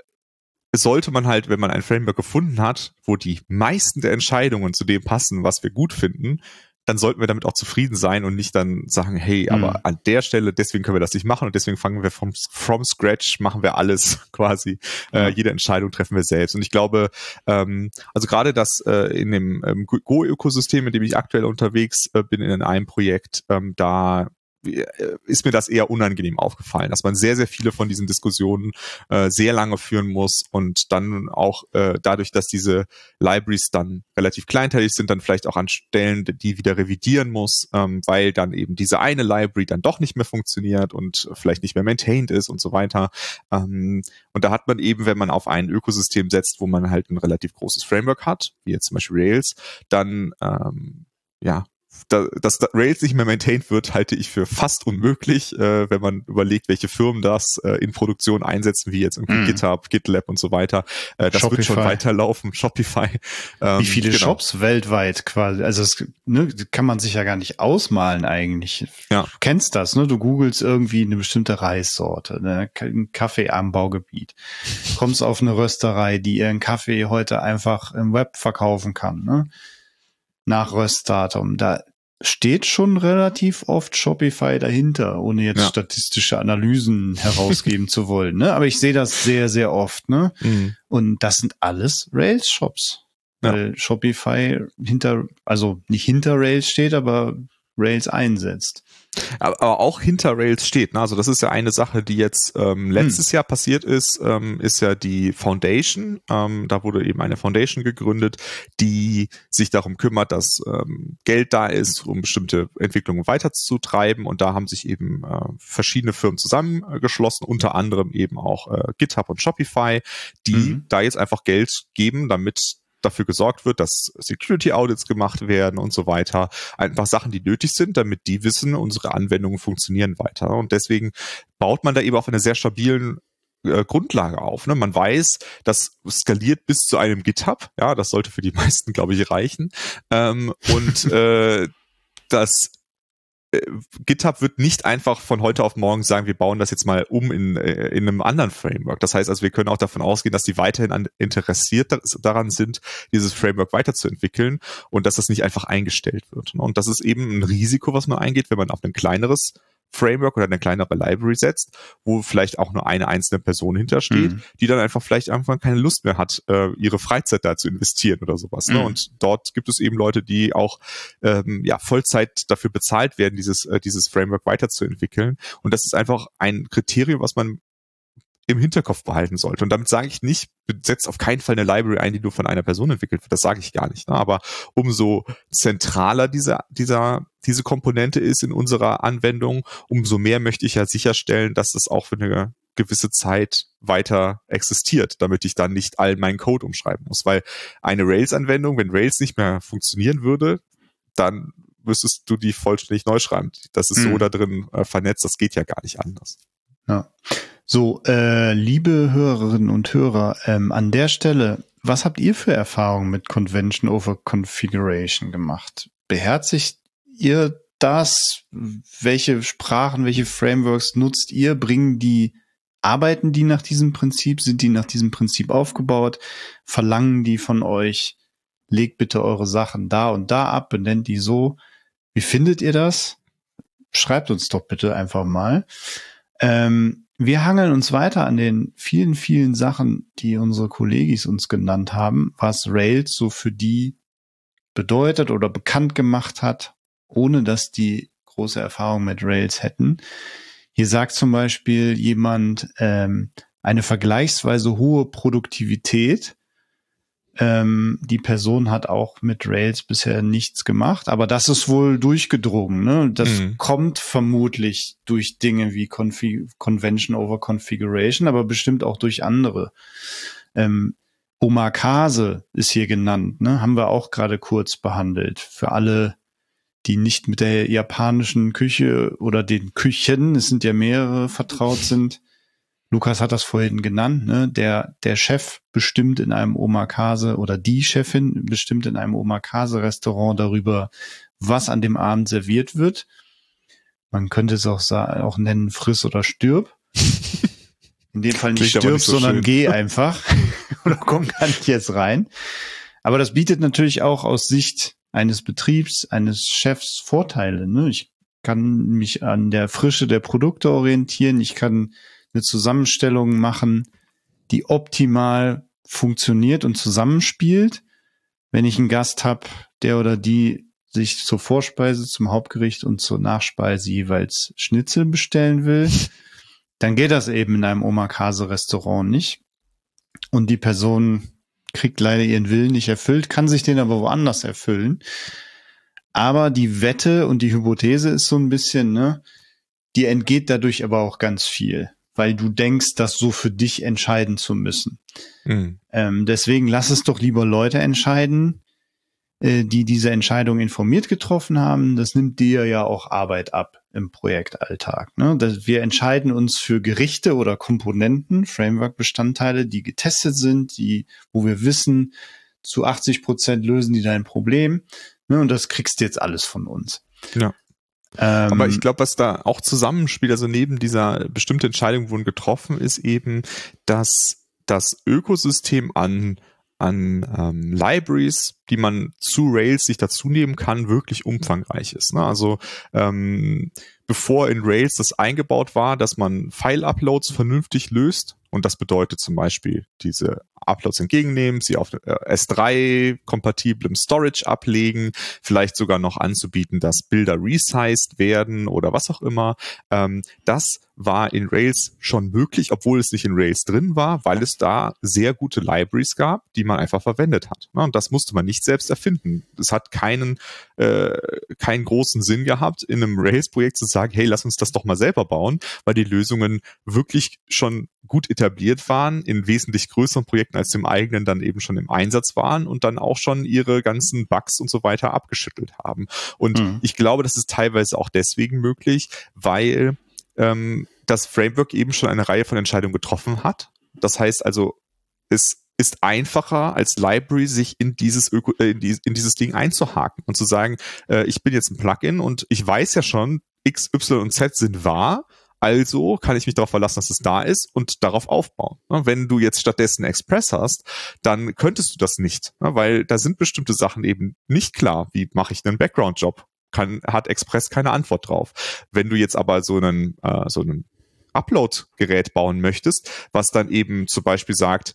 sollte man halt, wenn man ein Framework gefunden hat, wo die meisten der Entscheidungen zu dem passen, was wir gut finden, dann sollten wir damit auch zufrieden sein und nicht dann sagen, hey, aber mhm. an der Stelle, deswegen können wir das nicht machen und deswegen fangen wir vom from scratch, machen wir alles quasi. Äh, jede Entscheidung treffen wir selbst. Und ich glaube, ähm, also gerade das äh, in dem ähm, Go-Ökosystem, in dem ich aktuell unterwegs äh, bin, in einem Projekt, ähm, da ist mir das eher unangenehm aufgefallen, dass man sehr, sehr viele von diesen Diskussionen äh, sehr lange führen muss und dann auch äh, dadurch, dass diese Libraries dann relativ kleinteilig sind, dann vielleicht auch an Stellen, die wieder revidieren muss, ähm, weil dann eben diese eine Library dann doch nicht mehr funktioniert und vielleicht nicht mehr maintained ist und so weiter. Ähm, und da hat man eben, wenn man auf ein Ökosystem setzt, wo man halt ein relativ großes Framework hat, wie jetzt zum Beispiel Rails, dann ähm, ja, da, dass da Rails nicht mehr maintained wird, halte ich für fast unmöglich, äh, wenn man überlegt, welche Firmen das äh, in Produktion einsetzen, wie jetzt irgendwie mm. GitHub, GitLab und so weiter. Äh, das Shopify. wird schon weiterlaufen, Shopify. Ähm, wie viele genau. Shops weltweit quasi, also das ne, kann man sich ja gar nicht ausmalen eigentlich. Ja. Du kennst das, ne? Du googelst irgendwie eine bestimmte Reissorte, ne? ein Kaffeeanbaugebiet. Kommst auf eine Rösterei, die ihren Kaffee heute einfach im Web verkaufen kann, ne? Nach Röstdatum. Da steht schon relativ oft Shopify dahinter, ohne jetzt ja. statistische Analysen herausgeben zu wollen. Ne? Aber ich sehe das sehr, sehr oft. Ne? Mhm. Und das sind alles Rails-Shops. Ja. Weil Shopify hinter, also nicht hinter Rails steht, aber Rails einsetzt. Aber auch hinter Rails steht. Ne? Also das ist ja eine Sache, die jetzt ähm, letztes hm. Jahr passiert ist, ähm, ist ja die Foundation. Ähm, da wurde eben eine Foundation gegründet, die sich darum kümmert, dass ähm, Geld da ist, um bestimmte Entwicklungen weiterzutreiben. Und da haben sich eben äh, verschiedene Firmen zusammengeschlossen, unter anderem eben auch äh, GitHub und Shopify, die mhm. da jetzt einfach Geld geben, damit dafür gesorgt wird, dass Security Audits gemacht werden und so weiter. Einfach Sachen, die nötig sind, damit die wissen, unsere Anwendungen funktionieren weiter. Und deswegen baut man da eben auf einer sehr stabilen äh, Grundlage auf. Ne? Man weiß, das skaliert bis zu einem GitHub. Ja, das sollte für die meisten, glaube ich, reichen. Ähm, und äh, das GitHub wird nicht einfach von heute auf morgen sagen, wir bauen das jetzt mal um in, äh, in einem anderen Framework. Das heißt also, wir können auch davon ausgehen, dass die weiterhin an, interessiert daran sind, dieses Framework weiterzuentwickeln und dass das nicht einfach eingestellt wird. Und das ist eben ein Risiko, was man eingeht, wenn man auf ein kleineres Framework oder eine kleinere Library setzt, wo vielleicht auch nur eine einzelne Person hintersteht, mhm. die dann einfach vielleicht einfach keine Lust mehr hat, äh, ihre Freizeit da zu investieren oder sowas. Ne? Mhm. Und dort gibt es eben Leute, die auch ähm, ja Vollzeit dafür bezahlt werden, dieses äh, dieses Framework weiterzuentwickeln. Und das ist einfach ein Kriterium, was man im Hinterkopf behalten sollte. Und damit sage ich nicht, setzt auf keinen Fall eine Library ein, die nur von einer Person entwickelt wird. Das sage ich gar nicht. Ne? Aber umso zentraler dieser, dieser, diese Komponente ist in unserer Anwendung, umso mehr möchte ich ja sicherstellen, dass es auch für eine gewisse Zeit weiter existiert, damit ich dann nicht all meinen Code umschreiben muss. Weil eine Rails-Anwendung, wenn Rails nicht mehr funktionieren würde, dann müsstest du die vollständig neu schreiben. Das ist mhm. so da drin äh, vernetzt, das geht ja gar nicht anders. Ja. So, äh, liebe Hörerinnen und Hörer, ähm, an der Stelle, was habt ihr für Erfahrungen mit Convention over Configuration gemacht? Beherzigt ihr das? Welche Sprachen, welche Frameworks nutzt ihr? Bringen die, arbeiten die nach diesem Prinzip? Sind die nach diesem Prinzip aufgebaut? Verlangen die von euch, legt bitte eure Sachen da und da ab, benennt die so? Wie findet ihr das? Schreibt uns doch bitte einfach mal. Ähm, wir hangeln uns weiter an den vielen, vielen Sachen, die unsere Kollegis uns genannt haben, was Rails so für die bedeutet oder bekannt gemacht hat, ohne dass die große Erfahrung mit Rails hätten. Hier sagt zum Beispiel jemand ähm, eine vergleichsweise hohe Produktivität ähm, die Person hat auch mit Rails bisher nichts gemacht, aber das ist wohl durchgedrungen. Ne? Das mhm. kommt vermutlich durch Dinge wie Config Convention over Configuration, aber bestimmt auch durch andere. Ähm, Omakase ist hier genannt, ne? haben wir auch gerade kurz behandelt. Für alle, die nicht mit der japanischen Küche oder den Küchen, es sind ja mehrere, vertraut sind. Lukas hat das vorhin genannt, ne? der, der Chef bestimmt in einem Omakase oder die Chefin bestimmt in einem Omakase-Restaurant darüber, was an dem Abend serviert wird. Man könnte es auch, auch nennen, friss oder stirb. In dem Fall nicht stirb, nicht so sondern schön. geh einfach. oder komm gar nicht jetzt rein. Aber das bietet natürlich auch aus Sicht eines Betriebs, eines Chefs Vorteile. Ne? Ich kann mich an der Frische der Produkte orientieren. Ich kann eine Zusammenstellung machen, die optimal funktioniert und zusammenspielt. Wenn ich einen Gast habe, der oder die sich zur Vorspeise, zum Hauptgericht und zur Nachspeise jeweils Schnitzel bestellen will, dann geht das eben in einem Omakase-Restaurant nicht. Und die Person kriegt leider ihren Willen nicht erfüllt, kann sich den aber woanders erfüllen. Aber die Wette und die Hypothese ist so ein bisschen, ne, die entgeht dadurch aber auch ganz viel weil du denkst, das so für dich entscheiden zu müssen. Mhm. Ähm, deswegen lass es doch lieber Leute entscheiden, äh, die diese Entscheidung informiert getroffen haben. Das nimmt dir ja auch Arbeit ab im Projektalltag. Ne? Wir entscheiden uns für Gerichte oder Komponenten, Framework-Bestandteile, die getestet sind, die, wo wir wissen, zu 80 Prozent lösen die dein Problem. Ne? Und das kriegst du jetzt alles von uns. Ja. Ähm, Aber ich glaube, was da auch zusammenspielt, also neben dieser bestimmte Entscheidung wurden getroffen, ist eben, dass das Ökosystem an an ähm, Libraries, die man zu Rails sich dazu nehmen kann, wirklich umfangreich ist. Ne? Also ähm, bevor in Rails das eingebaut war, dass man File-Uploads vernünftig löst, und das bedeutet zum Beispiel diese Uploads entgegennehmen, sie auf äh, S3-kompatiblem Storage ablegen, vielleicht sogar noch anzubieten, dass Bilder resized werden oder was auch immer. Ähm, das war in Rails schon möglich, obwohl es nicht in Rails drin war, weil es da sehr gute Libraries gab, die man einfach verwendet hat. Und das musste man nicht selbst erfinden. Es hat keinen, äh, keinen großen Sinn gehabt, in einem Rails-Projekt zu sagen, hey, lass uns das doch mal selber bauen, weil die Lösungen wirklich schon gut etabliert waren, in wesentlich größeren Projekten als dem eigenen dann eben schon im Einsatz waren und dann auch schon ihre ganzen Bugs und so weiter abgeschüttelt haben. Und mhm. ich glaube, das ist teilweise auch deswegen möglich, weil ähm, das Framework eben schon eine Reihe von Entscheidungen getroffen hat. Das heißt also, es ist einfacher als Library sich in dieses Öko, äh, in, die, in, dieses Ding einzuhaken und zu sagen, äh, ich bin jetzt ein Plugin und ich weiß ja schon, X, Y und Z sind wahr also kann ich mich darauf verlassen, dass es da ist und darauf aufbauen. Wenn du jetzt stattdessen Express hast, dann könntest du das nicht, weil da sind bestimmte Sachen eben nicht klar. Wie mache ich einen Background-Job? kann, hat Express keine Antwort drauf. Wenn du jetzt aber so einen, äh, so einen Upload-Gerät bauen möchtest, was dann eben zum Beispiel sagt,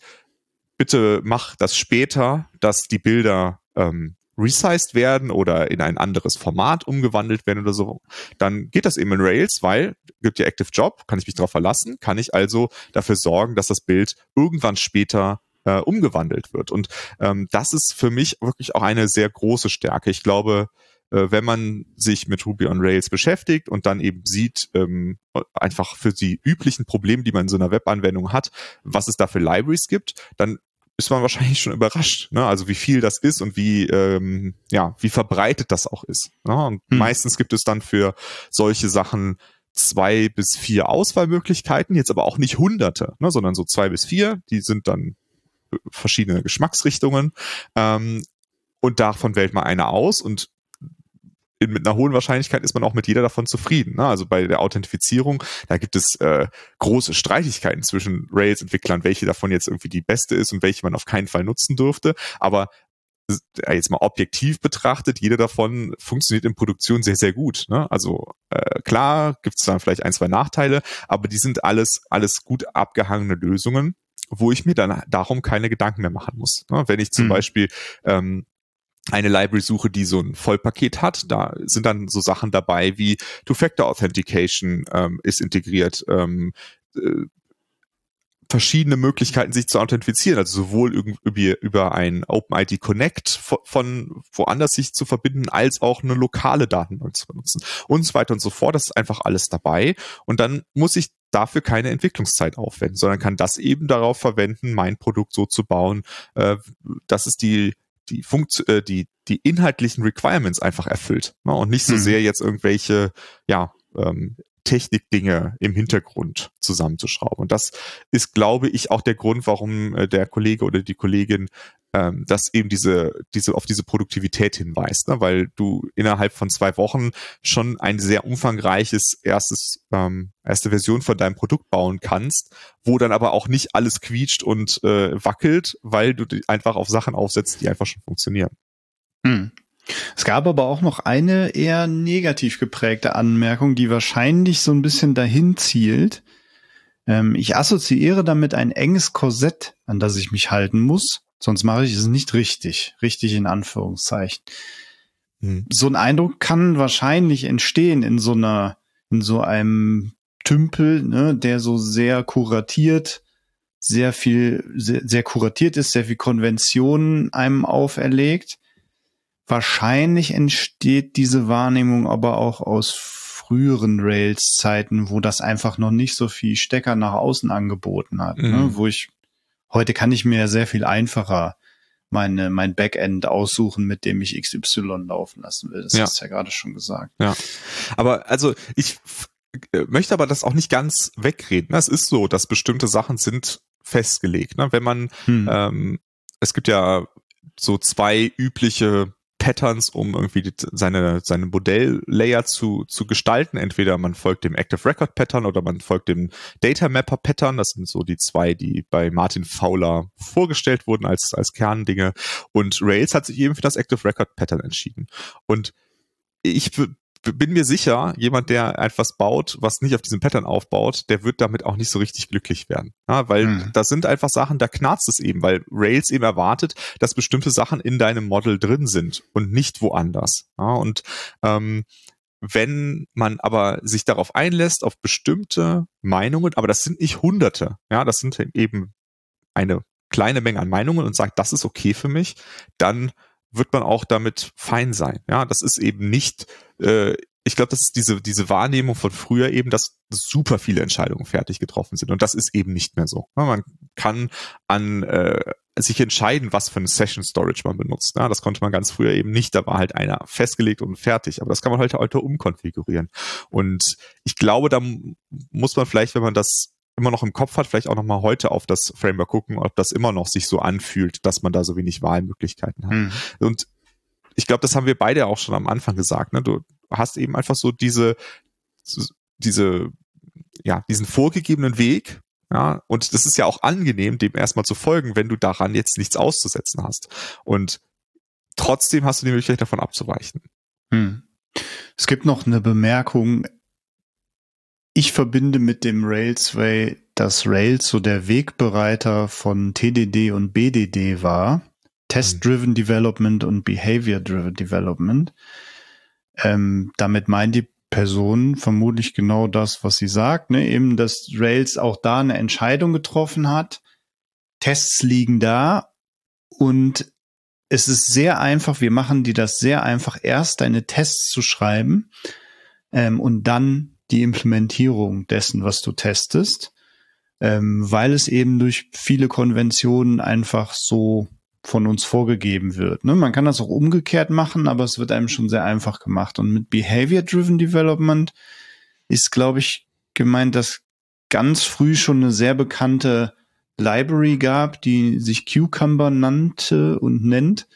bitte mach das später, dass die Bilder ähm, resized werden oder in ein anderes Format umgewandelt werden oder so, dann geht das eben in Rails, weil gibt ja Active Job, kann ich mich darauf verlassen, kann ich also dafür sorgen, dass das Bild irgendwann später äh, umgewandelt wird. Und ähm, das ist für mich wirklich auch eine sehr große Stärke. Ich glaube, äh, wenn man sich mit Ruby on Rails beschäftigt und dann eben sieht, ähm, einfach für die üblichen Probleme, die man in so einer Webanwendung hat, was es da für Libraries gibt, dann ist man wahrscheinlich schon überrascht, ne? Also wie viel das ist und wie ähm, ja wie verbreitet das auch ist. Ne? Und hm. meistens gibt es dann für solche Sachen zwei bis vier Auswahlmöglichkeiten, jetzt aber auch nicht hunderte, ne? sondern so zwei bis vier. Die sind dann verschiedene Geschmacksrichtungen. Ähm, und davon wählt man eine aus und mit einer hohen Wahrscheinlichkeit ist man auch mit jeder davon zufrieden. Ne? Also bei der Authentifizierung, da gibt es äh, große Streitigkeiten zwischen Rails-Entwicklern, welche davon jetzt irgendwie die beste ist und welche man auf keinen Fall nutzen dürfte. Aber äh, jetzt mal objektiv betrachtet, jede davon funktioniert in Produktion sehr, sehr gut. Ne? Also äh, klar gibt es dann vielleicht ein, zwei Nachteile, aber die sind alles, alles gut abgehangene Lösungen, wo ich mir dann darum keine Gedanken mehr machen muss. Ne? Wenn ich zum mhm. Beispiel ähm, eine Library suche, die so ein Vollpaket hat. Da sind dann so Sachen dabei wie Two-Factor Authentication ähm, ist integriert, ähm, äh, verschiedene Möglichkeiten, sich zu authentifizieren, also sowohl über, über ein OpenID Connect von, von woanders sich zu verbinden, als auch eine lokale Datenbank zu benutzen und so weiter und so fort. Das ist einfach alles dabei. Und dann muss ich dafür keine Entwicklungszeit aufwenden, sondern kann das eben darauf verwenden, mein Produkt so zu bauen, äh, dass es die die, Funkt äh, die, die inhaltlichen Requirements einfach erfüllt ne? und nicht so mhm. sehr jetzt irgendwelche, ja, ähm, Technikdinge im Hintergrund zusammenzuschrauben. Und das ist, glaube ich, auch der Grund, warum äh, der Kollege oder die Kollegin ähm, dass eben diese, diese auf diese Produktivität hinweist, ne? weil du innerhalb von zwei Wochen schon ein sehr umfangreiches erstes ähm, erste Version von deinem Produkt bauen kannst, wo dann aber auch nicht alles quietscht und äh, wackelt, weil du einfach auf Sachen aufsetzt, die einfach schon funktionieren. Hm. Es gab aber auch noch eine eher negativ geprägte Anmerkung, die wahrscheinlich so ein bisschen dahin zielt. Ähm, ich assoziiere damit ein enges Korsett, an das ich mich halten muss, Sonst mache ich es nicht richtig. Richtig in Anführungszeichen. Hm. So ein Eindruck kann wahrscheinlich entstehen in so einer, in so einem Tümpel, ne, der so sehr kuratiert, sehr viel, sehr, sehr kuratiert ist, sehr viel Konventionen einem auferlegt. Wahrscheinlich entsteht diese Wahrnehmung aber auch aus früheren Rails-Zeiten, wo das einfach noch nicht so viel Stecker nach außen angeboten hat, ne, mhm. ne, wo ich Heute kann ich mir sehr viel einfacher meine, mein Backend aussuchen, mit dem ich XY laufen lassen will. Das ja. hast du ja gerade schon gesagt. Ja. Aber also ich äh, möchte aber das auch nicht ganz wegreden. Es ist so, dass bestimmte Sachen sind festgelegt. Ne? Wenn man, hm. ähm, es gibt ja so zwei übliche Patterns, um irgendwie die, seine, seine Modelllayer zu, zu gestalten. Entweder man folgt dem Active Record Pattern oder man folgt dem Data Mapper Pattern. Das sind so die zwei, die bei Martin Fowler vorgestellt wurden als, als Kerndinge. Und Rails hat sich eben für das Active Record Pattern entschieden. Und ich bin mir sicher, jemand, der etwas baut, was nicht auf diesem Pattern aufbaut, der wird damit auch nicht so richtig glücklich werden. Ja, weil hm. das sind einfach Sachen, da knarzt es eben, weil Rails eben erwartet, dass bestimmte Sachen in deinem Model drin sind und nicht woanders. Ja, und ähm, wenn man aber sich darauf einlässt, auf bestimmte Meinungen, aber das sind nicht Hunderte, ja, das sind eben eine kleine Menge an Meinungen und sagt, das ist okay für mich, dann wird man auch damit fein sein. Ja, das ist eben nicht, äh, ich glaube, das ist diese, diese Wahrnehmung von früher eben, dass super viele Entscheidungen fertig getroffen sind. Und das ist eben nicht mehr so. Ja, man kann an äh, sich entscheiden, was für eine Session Storage man benutzt. Ja, das konnte man ganz früher eben nicht. Da war halt einer festgelegt und fertig. Aber das kann man heute, heute umkonfigurieren. Und ich glaube, da muss man vielleicht, wenn man das immer noch im Kopf hat, vielleicht auch noch mal heute auf das Framework gucken, ob das immer noch sich so anfühlt, dass man da so wenig Wahlmöglichkeiten hat. Mhm. Und ich glaube, das haben wir beide auch schon am Anfang gesagt. Ne? Du hast eben einfach so diese, diese, ja, diesen vorgegebenen Weg. Ja, und das ist ja auch angenehm, dem erstmal zu folgen, wenn du daran jetzt nichts auszusetzen hast. Und trotzdem hast du die Möglichkeit, davon abzuweichen. Hm. Es gibt noch eine Bemerkung. Ich verbinde mit dem Railsway, dass Rails so der Wegbereiter von TDD und BDD war. Test-Driven Development und Behavior-Driven Development. Ähm, damit meint die Person vermutlich genau das, was sie sagt, ne? eben, dass Rails auch da eine Entscheidung getroffen hat. Tests liegen da und es ist sehr einfach, wir machen dir das sehr einfach, erst deine Tests zu schreiben ähm, und dann die Implementierung dessen, was du testest, ähm, weil es eben durch viele Konventionen einfach so von uns vorgegeben wird. Ne? Man kann das auch umgekehrt machen, aber es wird einem schon sehr einfach gemacht. Und mit Behavior-Driven Development ist, glaube ich, gemeint, dass ganz früh schon eine sehr bekannte Library gab, die sich Cucumber nannte und nennt,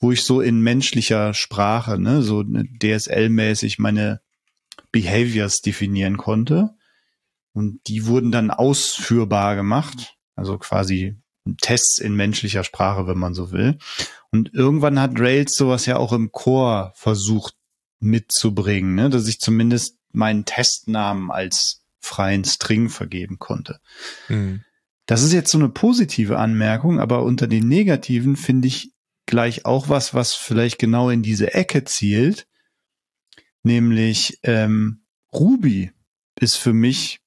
wo ich so in menschlicher Sprache, ne, so DSL-mäßig meine Behaviors definieren konnte. Und die wurden dann ausführbar gemacht, also quasi Tests in menschlicher Sprache, wenn man so will. Und irgendwann hat Rails sowas ja auch im Core versucht mitzubringen, ne? dass ich zumindest meinen Testnamen als freien String vergeben konnte. Mhm. Das ist jetzt so eine positive Anmerkung, aber unter den negativen finde ich gleich auch was, was vielleicht genau in diese Ecke zielt, nämlich ähm, Ruby ist für mich,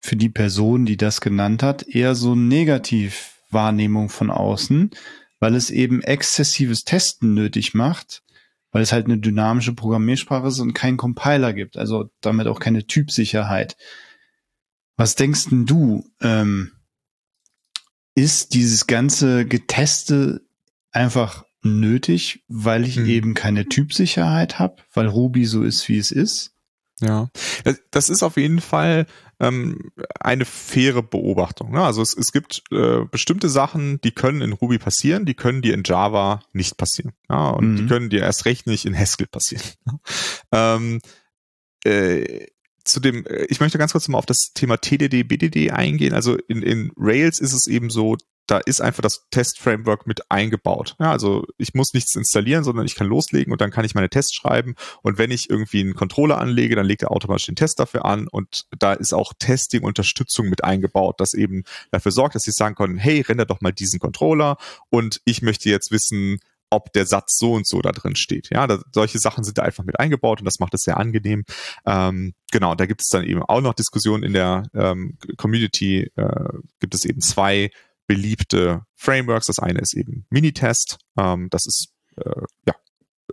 für die Person, die das genannt hat, eher so negativ Wahrnehmung von außen, weil es eben exzessives Testen nötig macht, weil es halt eine dynamische Programmiersprache ist und keinen Compiler gibt, also damit auch keine Typsicherheit. Was denkst denn du? Ähm, ist dieses ganze Geteste einfach nötig, weil ich hm. eben keine Typsicherheit habe, weil Ruby so ist, wie es ist? Ja, das ist auf jeden Fall ähm, eine faire Beobachtung. Ne? Also es, es gibt äh, bestimmte Sachen, die können in Ruby passieren, die können dir in Java nicht passieren. Ja? Und mhm. die können dir erst recht nicht in Haskell passieren. ähm, äh, zu dem, äh, ich möchte ganz kurz mal auf das Thema TDD, BDD eingehen. Also in, in Rails ist es eben so, da ist einfach das Test-Framework mit eingebaut. Ja, also ich muss nichts installieren, sondern ich kann loslegen und dann kann ich meine Tests schreiben. Und wenn ich irgendwie einen Controller anlege, dann legt er automatisch den Test dafür an. Und da ist auch Testing-Unterstützung mit eingebaut, das eben dafür sorgt, dass ich sagen kann, hey, render doch mal diesen Controller und ich möchte jetzt wissen, ob der Satz so und so da drin steht. Ja, da, solche Sachen sind da einfach mit eingebaut und das macht es sehr angenehm. Ähm, genau, da gibt es dann eben auch noch Diskussionen in der ähm, Community. Äh, gibt es eben zwei beliebte Frameworks. Das eine ist eben Minitest. Ähm, das ist äh, ja,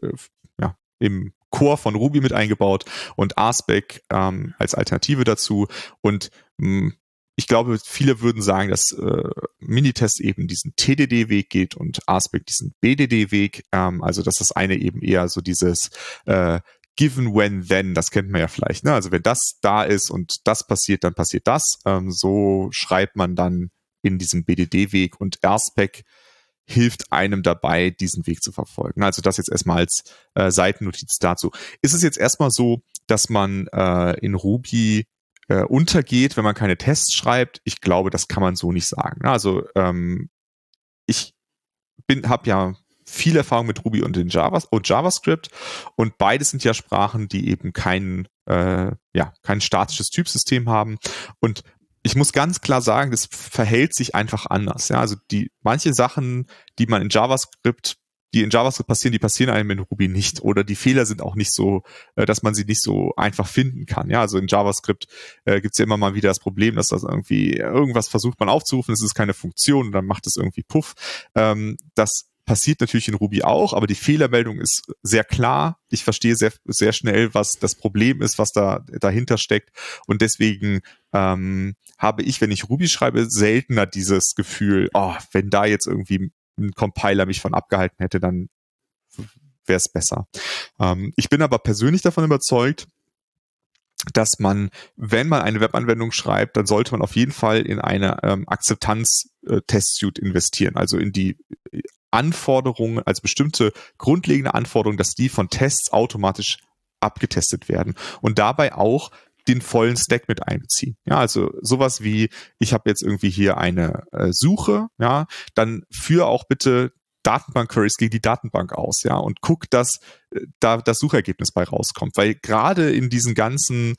äh, ja im Core von Ruby mit eingebaut und RSpec ähm, als Alternative dazu. Und mh, hm, ich glaube, viele würden sagen, dass äh, Minitest eben diesen TDD-Weg geht und RSpec diesen BDD-Weg. Ähm, also dass das eine eben eher so dieses äh, Given when then, das kennt man ja vielleicht. Ne? Also wenn das da ist und das passiert, dann passiert das. Ähm, so schreibt man dann in diesem BDD-Weg und RSpec hilft einem dabei, diesen Weg zu verfolgen. Also das jetzt erstmal als äh, Seitennotiz dazu. Ist es jetzt erstmal so, dass man äh, in Ruby äh, untergeht, wenn man keine Tests schreibt? Ich glaube, das kann man so nicht sagen. Also ähm, ich bin, habe ja viel Erfahrung mit Ruby und, in Java, und JavaScript und beides sind ja Sprachen, die eben kein, äh, ja, kein statisches Typsystem haben und ich muss ganz klar sagen, das verhält sich einfach anders. Ja, also die manche Sachen, die man in JavaScript die in JavaScript passieren, die passieren einem in Ruby nicht. Oder die Fehler sind auch nicht so, äh, dass man sie nicht so einfach finden kann. Ja, also in JavaScript äh, gibt es ja immer mal wieder das Problem, dass das irgendwie irgendwas versucht man aufzurufen, es ist keine Funktion und dann macht es irgendwie Puff. Ähm, das passiert natürlich in Ruby auch, aber die Fehlermeldung ist sehr klar. Ich verstehe sehr, sehr schnell, was das Problem ist, was da dahinter steckt. Und deswegen ähm, habe ich, wenn ich Ruby schreibe, seltener dieses Gefühl, oh, wenn da jetzt irgendwie ein Compiler mich von abgehalten hätte, dann wäre es besser. Ähm, ich bin aber persönlich davon überzeugt, dass man, wenn man eine Webanwendung schreibt, dann sollte man auf jeden Fall in eine ähm, Akzeptanz-Testsuite äh, investieren, also in die Anforderungen, als bestimmte grundlegende Anforderungen, dass die von Tests automatisch abgetestet werden und dabei auch den vollen Stack mit einbeziehen. Ja, also sowas wie, ich habe jetzt irgendwie hier eine äh, Suche, ja, dann führe auch bitte Datenbank-Queries gegen die Datenbank aus, ja, und guckt, dass äh, da das Suchergebnis bei rauskommt. Weil gerade in diesen ganzen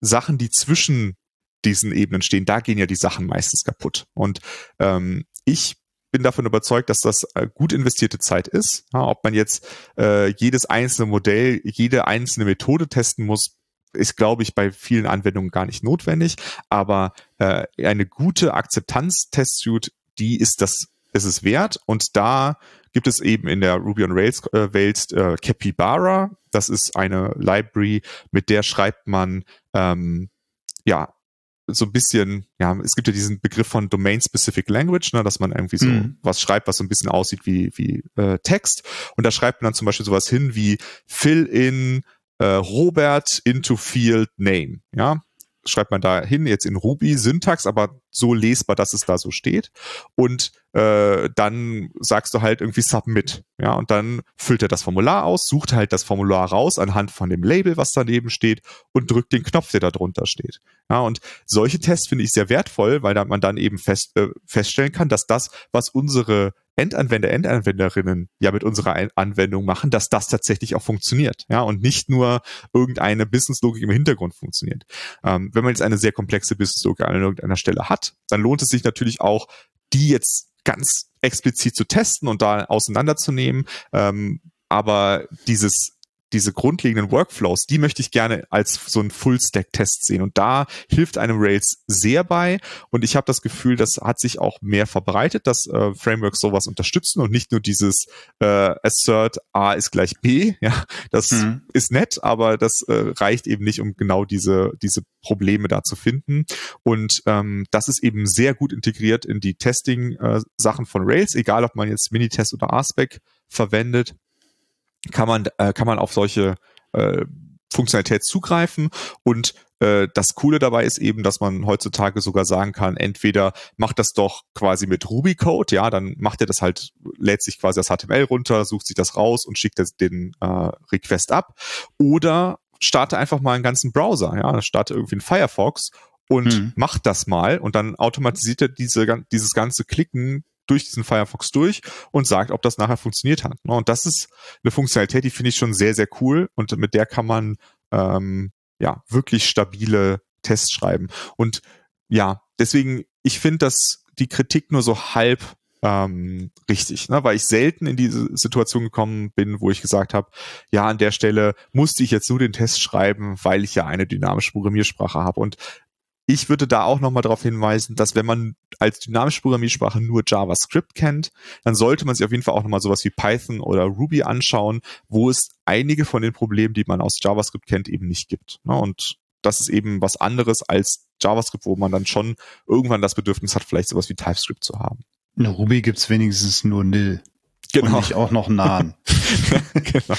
Sachen, die zwischen diesen Ebenen stehen, da gehen ja die Sachen meistens kaputt. Und ähm, ich bin davon überzeugt, dass das äh, gut investierte Zeit ist. Ja, ob man jetzt äh, jedes einzelne Modell, jede einzelne Methode testen muss, ist, glaube ich, bei vielen Anwendungen gar nicht notwendig. Aber äh, eine gute Akzeptanz-Test-Suite, die ist das, ist es wert. Und da gibt es eben in der Ruby on Rails äh, Welt äh, Capybara. Das ist eine Library, mit der schreibt man ähm, ja so ein bisschen, ja, es gibt ja diesen Begriff von Domain-Specific Language, ne, dass man irgendwie so mhm. was schreibt, was so ein bisschen aussieht wie, wie äh, Text. Und da schreibt man dann zum Beispiel sowas hin wie fill in äh, Robert into field name. Ja, schreibt man da hin, jetzt in Ruby Syntax, aber so lesbar, dass es da so steht. Und äh, dann sagst du halt irgendwie Submit. Ja, und dann füllt er das Formular aus, sucht halt das Formular raus anhand von dem Label, was daneben steht, und drückt den Knopf, der da drunter steht. Ja, und solche Tests finde ich sehr wertvoll, weil man dann eben fest, äh, feststellen kann, dass das, was unsere Endanwender, Endanwenderinnen ja mit unserer Anwendung machen, dass das tatsächlich auch funktioniert, ja, und nicht nur irgendeine Businesslogik im Hintergrund funktioniert. Ähm, wenn man jetzt eine sehr komplexe Businesslogik an irgendeiner Stelle hat, dann lohnt es sich natürlich auch, die jetzt ganz explizit zu testen und da auseinanderzunehmen. Ähm, aber dieses diese grundlegenden Workflows, die möchte ich gerne als so ein Full-Stack-Test sehen. Und da hilft einem Rails sehr bei. Und ich habe das Gefühl, das hat sich auch mehr verbreitet, dass äh, Frameworks sowas unterstützen und nicht nur dieses äh, Assert A ist gleich B. Ja, das mhm. ist nett, aber das äh, reicht eben nicht, um genau diese, diese Probleme da zu finden. Und ähm, das ist eben sehr gut integriert in die Testing-Sachen äh, von Rails, egal ob man jetzt Minitest oder RSpec verwendet kann man, äh, kann man auf solche äh, Funktionalität zugreifen und äh, das Coole dabei ist eben, dass man heutzutage sogar sagen kann, entweder macht das doch quasi mit Ruby-Code, ja, dann macht er das halt, lädt sich quasi das HTML runter, sucht sich das raus und schickt das, den äh, Request ab. Oder starte einfach mal einen ganzen Browser, ja, starte irgendwie einen Firefox und hm. macht das mal und dann automatisiert er diese, dieses ganze Klicken durch diesen Firefox durch und sagt, ob das nachher funktioniert hat. Ne? Und das ist eine Funktionalität, die finde ich schon sehr, sehr cool und mit der kann man ähm, ja wirklich stabile Tests schreiben. Und ja, deswegen, ich finde, dass die Kritik nur so halb ähm, richtig, ne? weil ich selten in diese Situation gekommen bin, wo ich gesagt habe, ja, an der Stelle musste ich jetzt nur den Test schreiben, weil ich ja eine dynamische Programmiersprache habe. Und ich würde da auch nochmal darauf hinweisen, dass wenn man als dynamische Programmiersprache nur JavaScript kennt, dann sollte man sich auf jeden Fall auch nochmal sowas wie Python oder Ruby anschauen, wo es einige von den Problemen, die man aus JavaScript kennt, eben nicht gibt. Ne? Und das ist eben was anderes als JavaScript, wo man dann schon irgendwann das Bedürfnis hat, vielleicht sowas wie TypeScript zu haben. In Ruby gibt's wenigstens nur Nil. Genau. Und nicht auch noch Nahen. genau.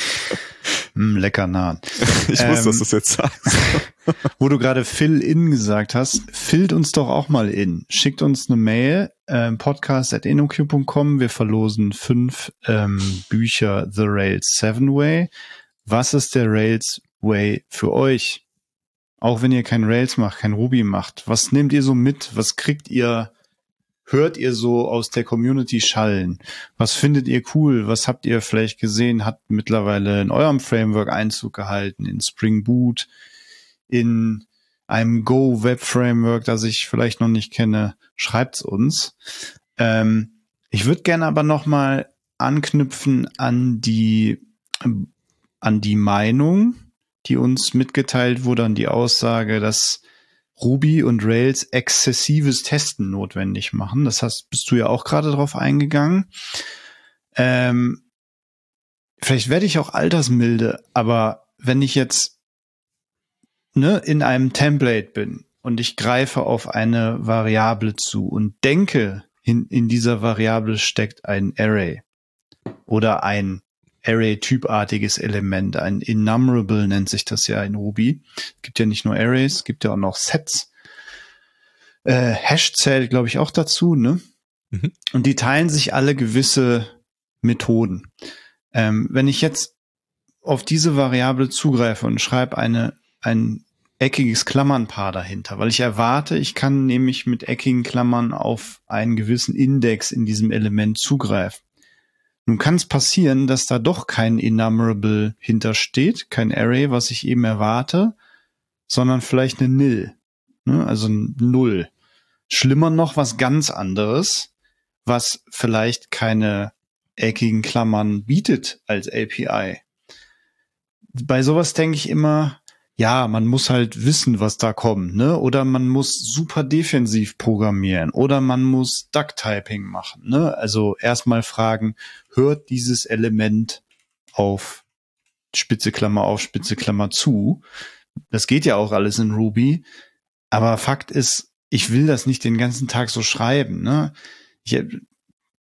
Mm, lecker Nahen. Ich ähm, wusste, dass du es jetzt sagst. wo du gerade Fill in gesagt hast, fillt uns doch auch mal in. Schickt uns eine Mail, ähm, podcast.inoq.com. Wir verlosen fünf ähm, Bücher The Rails Seven Way. Was ist der Rails Way für euch? Auch wenn ihr kein Rails macht, kein Ruby macht. Was nehmt ihr so mit? Was kriegt ihr hört ihr so aus der Community schallen? Was findet ihr cool? Was habt ihr vielleicht gesehen? Hat mittlerweile in eurem Framework Einzug gehalten, in Spring Boot, in einem Go Web Framework, das ich vielleicht noch nicht kenne? Schreibt's uns. Ähm, ich würde gerne aber noch mal anknüpfen an die an die Meinung, die uns mitgeteilt wurde, an die Aussage, dass Ruby und Rails exzessives Testen notwendig machen. Das heißt, bist du ja auch gerade drauf eingegangen. Ähm, vielleicht werde ich auch altersmilde, aber wenn ich jetzt ne, in einem Template bin und ich greife auf eine Variable zu und denke, in, in dieser Variable steckt ein Array oder ein Array-typartiges Element. Ein Enumerable nennt sich das ja in Ruby. Es gibt ja nicht nur Arrays, es gibt ja auch noch Sets. Äh, Hash zählt, glaube ich, auch dazu, ne? Mhm. Und die teilen sich alle gewisse Methoden. Ähm, wenn ich jetzt auf diese Variable zugreife und schreibe eine, ein eckiges Klammernpaar dahinter, weil ich erwarte, ich kann nämlich mit eckigen Klammern auf einen gewissen Index in diesem Element zugreifen Nun kann es passieren, dass da doch kein Enumerable hintersteht, kein Array, was ich eben erwarte, sondern vielleicht eine Nil, ne? also ein Null. Schlimmer noch was ganz anderes, was vielleicht keine eckigen Klammern bietet als API. Bei sowas denke ich immer, ja, man muss halt wissen, was da kommt, ne? Oder man muss super defensiv programmieren oder man muss Duck-Typing machen, ne? Also erstmal fragen, hört dieses Element auf Spitze Klammer auf, Spitze Klammer zu. Das geht ja auch alles in Ruby. Aber Fakt ist, ich will das nicht den ganzen Tag so schreiben, ne? Ich,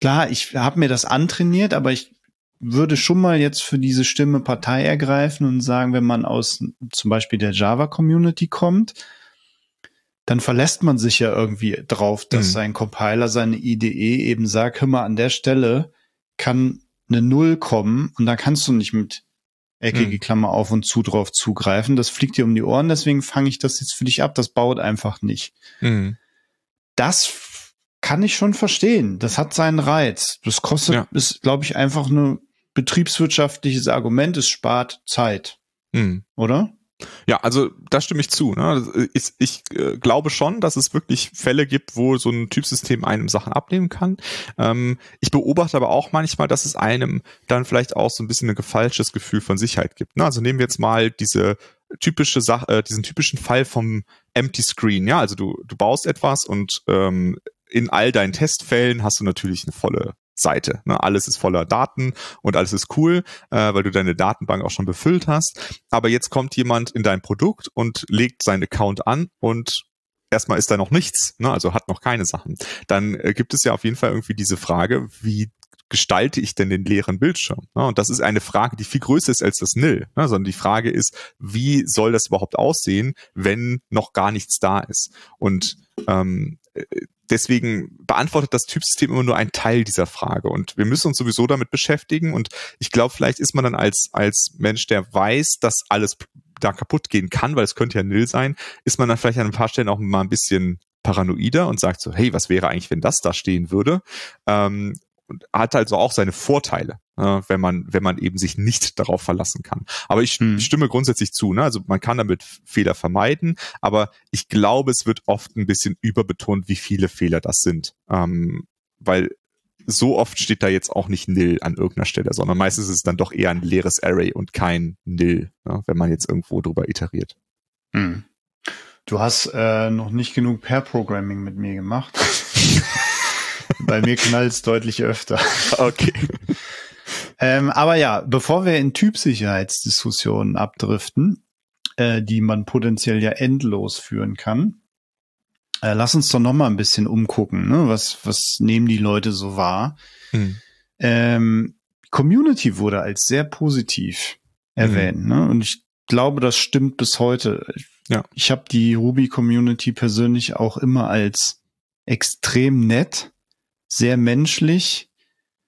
klar, ich habe mir das antrainiert, aber ich würde schon mal jetzt für diese Stimme Partei ergreifen und sagen, wenn man aus zum Beispiel der Java-Community kommt, dann verlässt man sich ja irgendwie drauf, dass mhm. sein Compiler, seine IDE eben sagt, hör mal, an der Stelle kann eine Null kommen und da kannst du nicht mit eckige mhm. Klammer auf und zu drauf zugreifen. Das fliegt dir um die Ohren, deswegen fange ich das jetzt für dich ab. Das baut einfach nicht. Mhm. Das kann ich schon verstehen. Das hat seinen Reiz. Das kostet, ja. ist, glaube ich, einfach ein betriebswirtschaftliches Argument. Es spart Zeit. Mhm. Oder? Ja, also da stimme ich zu. Ne? Ich, ich äh, glaube schon, dass es wirklich Fälle gibt, wo so ein Typsystem einem Sachen abnehmen kann. Ähm, ich beobachte aber auch manchmal, dass es einem dann vielleicht auch so ein bisschen ein gefalsches Gefühl von Sicherheit gibt. Ne? Also nehmen wir jetzt mal diese typische Sache, äh, diesen typischen Fall vom Empty Screen. Ja, also du du baust etwas und ähm, in all deinen Testfällen hast du natürlich eine volle Seite. Ne? Alles ist voller Daten und alles ist cool, äh, weil du deine Datenbank auch schon befüllt hast. Aber jetzt kommt jemand in dein Produkt und legt seinen Account an und erstmal ist da noch nichts, ne? also hat noch keine Sachen. Dann äh, gibt es ja auf jeden Fall irgendwie diese Frage, wie gestalte ich denn den leeren Bildschirm? Ne? Und das ist eine Frage, die viel größer ist als das Nil, ne? sondern die Frage ist, wie soll das überhaupt aussehen, wenn noch gar nichts da ist? Und ähm, deswegen beantwortet das Typsystem immer nur einen Teil dieser Frage. Und wir müssen uns sowieso damit beschäftigen. Und ich glaube, vielleicht ist man dann als, als Mensch, der weiß, dass alles da kaputt gehen kann, weil es könnte ja nil sein, ist man dann vielleicht an ein paar Stellen auch mal ein bisschen paranoider und sagt so, hey, was wäre eigentlich, wenn das da stehen würde? Ähm, hat also auch seine Vorteile, äh, wenn man wenn man eben sich nicht darauf verlassen kann. Aber ich hm. stimme grundsätzlich zu. Ne? Also man kann damit Fehler vermeiden, aber ich glaube, es wird oft ein bisschen überbetont, wie viele Fehler das sind, ähm, weil so oft steht da jetzt auch nicht nil an irgendeiner Stelle, sondern meistens ist es dann doch eher ein leeres Array und kein nil, ne? wenn man jetzt irgendwo drüber iteriert. Hm. Du hast äh, noch nicht genug Pair-Programming mit mir gemacht. Bei mir knallt es deutlich öfter. Okay. ähm, aber ja, bevor wir in Typsicherheitsdiskussionen abdriften, äh, die man potenziell ja endlos führen kann, äh, lass uns doch noch mal ein bisschen umgucken. Ne? Was, was nehmen die Leute so wahr? Hm. Ähm, Community wurde als sehr positiv erwähnt. Hm. Ne? Und ich glaube, das stimmt bis heute. Ja. Ich habe die Ruby-Community persönlich auch immer als extrem nett sehr menschlich,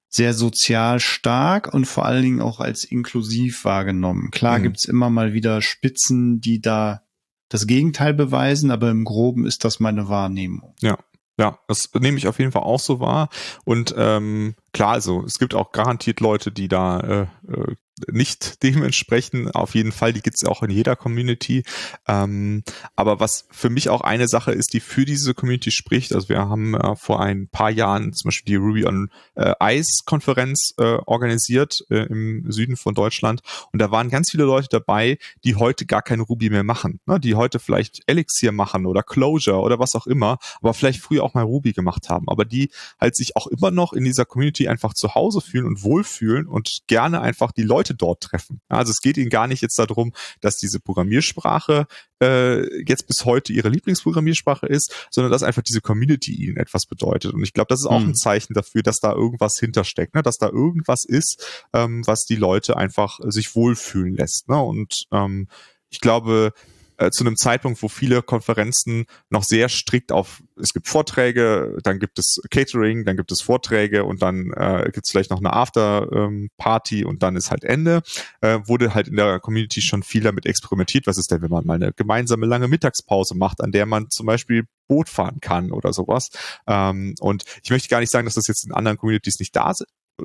sehr sozial stark und vor allen Dingen auch als inklusiv wahrgenommen. Klar mhm. gibt's immer mal wieder Spitzen, die da das Gegenteil beweisen, aber im Groben ist das meine Wahrnehmung. Ja. Ja, das nehme ich auf jeden Fall auch so wahr. Und ähm, klar, also es gibt auch garantiert Leute, die da äh, äh nicht dementsprechend. Auf jeden Fall, die gibt es auch in jeder Community. Ähm, aber was für mich auch eine Sache ist, die für diese Community spricht, also wir haben äh, vor ein paar Jahren zum Beispiel die Ruby on äh, Ice Konferenz äh, organisiert äh, im Süden von Deutschland und da waren ganz viele Leute dabei, die heute gar kein Ruby mehr machen, ne? die heute vielleicht Elixir machen oder Clojure oder was auch immer, aber vielleicht früher auch mal Ruby gemacht haben, aber die halt sich auch immer noch in dieser Community einfach zu Hause fühlen und wohlfühlen und gerne einfach die Leute Leute dort treffen. Also es geht ihnen gar nicht jetzt darum, dass diese Programmiersprache äh, jetzt bis heute ihre Lieblingsprogrammiersprache ist, sondern dass einfach diese Community ihnen etwas bedeutet. Und ich glaube, das ist auch hm. ein Zeichen dafür, dass da irgendwas hintersteckt, ne? dass da irgendwas ist, ähm, was die Leute einfach sich wohlfühlen lässt. Ne? Und ähm, ich glaube, äh, zu einem Zeitpunkt, wo viele Konferenzen noch sehr strikt auf, es gibt Vorträge, dann gibt es Catering, dann gibt es Vorträge und dann äh, gibt es vielleicht noch eine After-Party und dann ist halt Ende, äh, wurde halt in der Community schon viel damit experimentiert. Was ist denn, wenn man mal eine gemeinsame lange Mittagspause macht, an der man zum Beispiel Boot fahren kann oder sowas. Ähm, und ich möchte gar nicht sagen, dass das jetzt in anderen Communities nicht da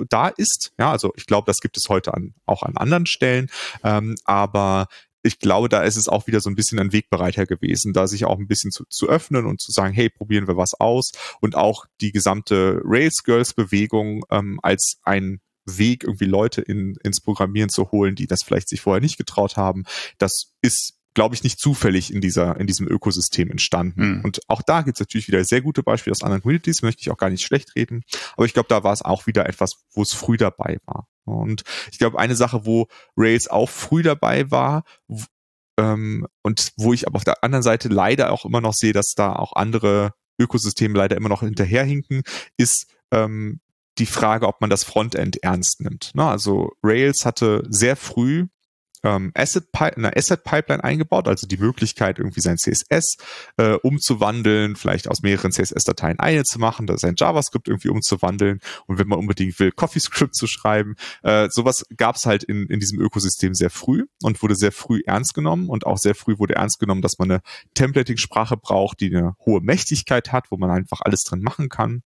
da ist. Ja, also ich glaube, das gibt es heute an, auch an anderen Stellen. Ähm, aber ich glaube, da ist es auch wieder so ein bisschen ein Wegbereiter gewesen, da sich auch ein bisschen zu, zu öffnen und zu sagen, hey, probieren wir was aus und auch die gesamte Rails Girls Bewegung ähm, als ein Weg, irgendwie Leute in, ins Programmieren zu holen, die das vielleicht sich vorher nicht getraut haben. Das ist glaube ich, nicht zufällig in dieser, in diesem Ökosystem entstanden. Mhm. Und auch da gibt es natürlich wieder sehr gute Beispiele aus anderen Communities, möchte ich auch gar nicht schlecht reden. Aber ich glaube, da war es auch wieder etwas, wo es früh dabei war. Und ich glaube, eine Sache, wo Rails auch früh dabei war, ähm, und wo ich aber auf der anderen Seite leider auch immer noch sehe, dass da auch andere Ökosysteme leider immer noch hinterherhinken, ist ähm, die Frage, ob man das Frontend ernst nimmt. Na, also Rails hatte sehr früh ähm, Asset eine Asset Pipeline eingebaut, also die Möglichkeit, irgendwie sein CSS äh, umzuwandeln, vielleicht aus mehreren CSS-Dateien eine zu machen, sein JavaScript irgendwie umzuwandeln und wenn man unbedingt will, CoffeeScript zu schreiben. Äh, sowas gab es halt in, in diesem Ökosystem sehr früh und wurde sehr früh ernst genommen und auch sehr früh wurde ernst genommen, dass man eine Templating-Sprache braucht, die eine hohe Mächtigkeit hat, wo man einfach alles drin machen kann.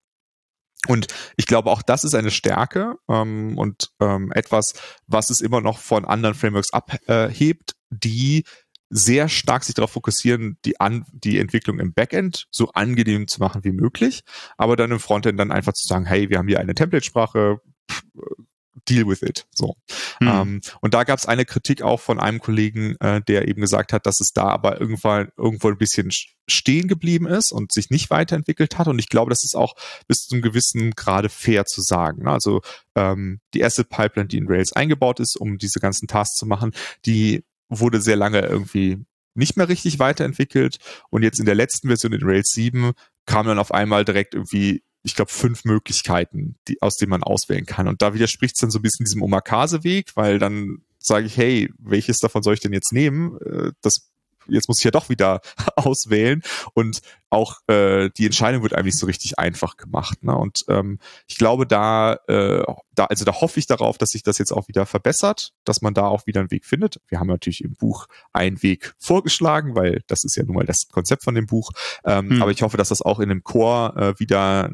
Und ich glaube, auch das ist eine Stärke ähm, und ähm, etwas, was es immer noch von anderen Frameworks abhebt, die sehr stark sich darauf fokussieren, die, An die Entwicklung im Backend so angenehm zu machen wie möglich, aber dann im Frontend dann einfach zu sagen, hey, wir haben hier eine Template-Sprache, deal with it. So. Hm. Ähm, und da gab es eine Kritik auch von einem Kollegen, äh, der eben gesagt hat, dass es da aber irgendwann irgendwo ein bisschen stehen geblieben ist und sich nicht weiterentwickelt hat. Und ich glaube, das ist auch bis zu einem gewissen Grade fair zu sagen. Ne? Also ähm, die erste Pipeline, die in Rails eingebaut ist, um diese ganzen Tasks zu machen, die wurde sehr lange irgendwie nicht mehr richtig weiterentwickelt. Und jetzt in der letzten Version in Rails 7 kam dann auf einmal direkt irgendwie ich glaube, fünf Möglichkeiten, die, aus denen man auswählen kann. Und da widerspricht es dann so ein bisschen diesem Omakase-Weg, weil dann sage ich, hey, welches davon soll ich denn jetzt nehmen? Äh, das jetzt muss ich ja doch wieder auswählen und auch äh, die Entscheidung wird eigentlich so richtig einfach gemacht. Ne? Und ähm, ich glaube, da, äh, da, also da hoffe ich darauf, dass sich das jetzt auch wieder verbessert, dass man da auch wieder einen Weg findet. Wir haben natürlich im Buch einen Weg vorgeschlagen, weil das ist ja nun mal das Konzept von dem Buch. Ähm, hm. Aber ich hoffe, dass das auch in dem Chor äh, wieder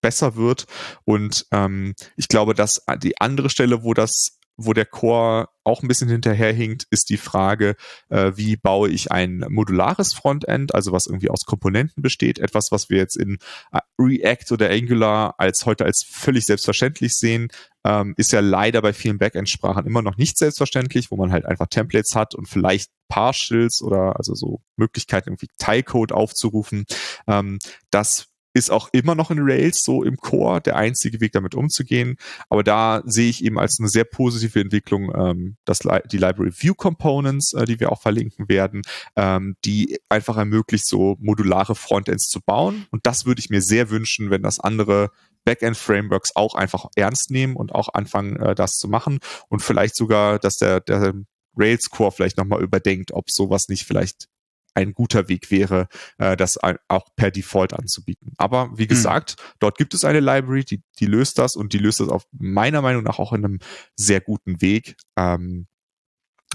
besser wird. Und ähm, ich glaube, dass die andere Stelle, wo das wo der Core auch ein bisschen hinterherhinkt, ist die Frage, äh, wie baue ich ein modulares Frontend, also was irgendwie aus Komponenten besteht, etwas, was wir jetzt in äh, React oder Angular als heute als völlig selbstverständlich sehen, ähm, ist ja leider bei vielen Backend-Sprachen immer noch nicht selbstverständlich, wo man halt einfach Templates hat und vielleicht Partials oder also so Möglichkeiten, irgendwie Teilcode aufzurufen. Ähm, das ist auch immer noch in Rails so im Core der einzige Weg, damit umzugehen. Aber da sehe ich eben als eine sehr positive Entwicklung ähm, das, die Library View Components, äh, die wir auch verlinken werden, ähm, die einfach ermöglicht, so modulare Frontends zu bauen. Und das würde ich mir sehr wünschen, wenn das andere Backend-Frameworks auch einfach ernst nehmen und auch anfangen, äh, das zu machen. Und vielleicht sogar, dass der, der Rails Core vielleicht nochmal überdenkt, ob sowas nicht vielleicht ein guter Weg wäre, äh, das auch per Default anzubieten. Aber wie hm. gesagt, mhm. dort gibt es eine Library, die, die löst das und die löst das auf meiner Meinung nach auch in einem sehr guten Weg. Ähm,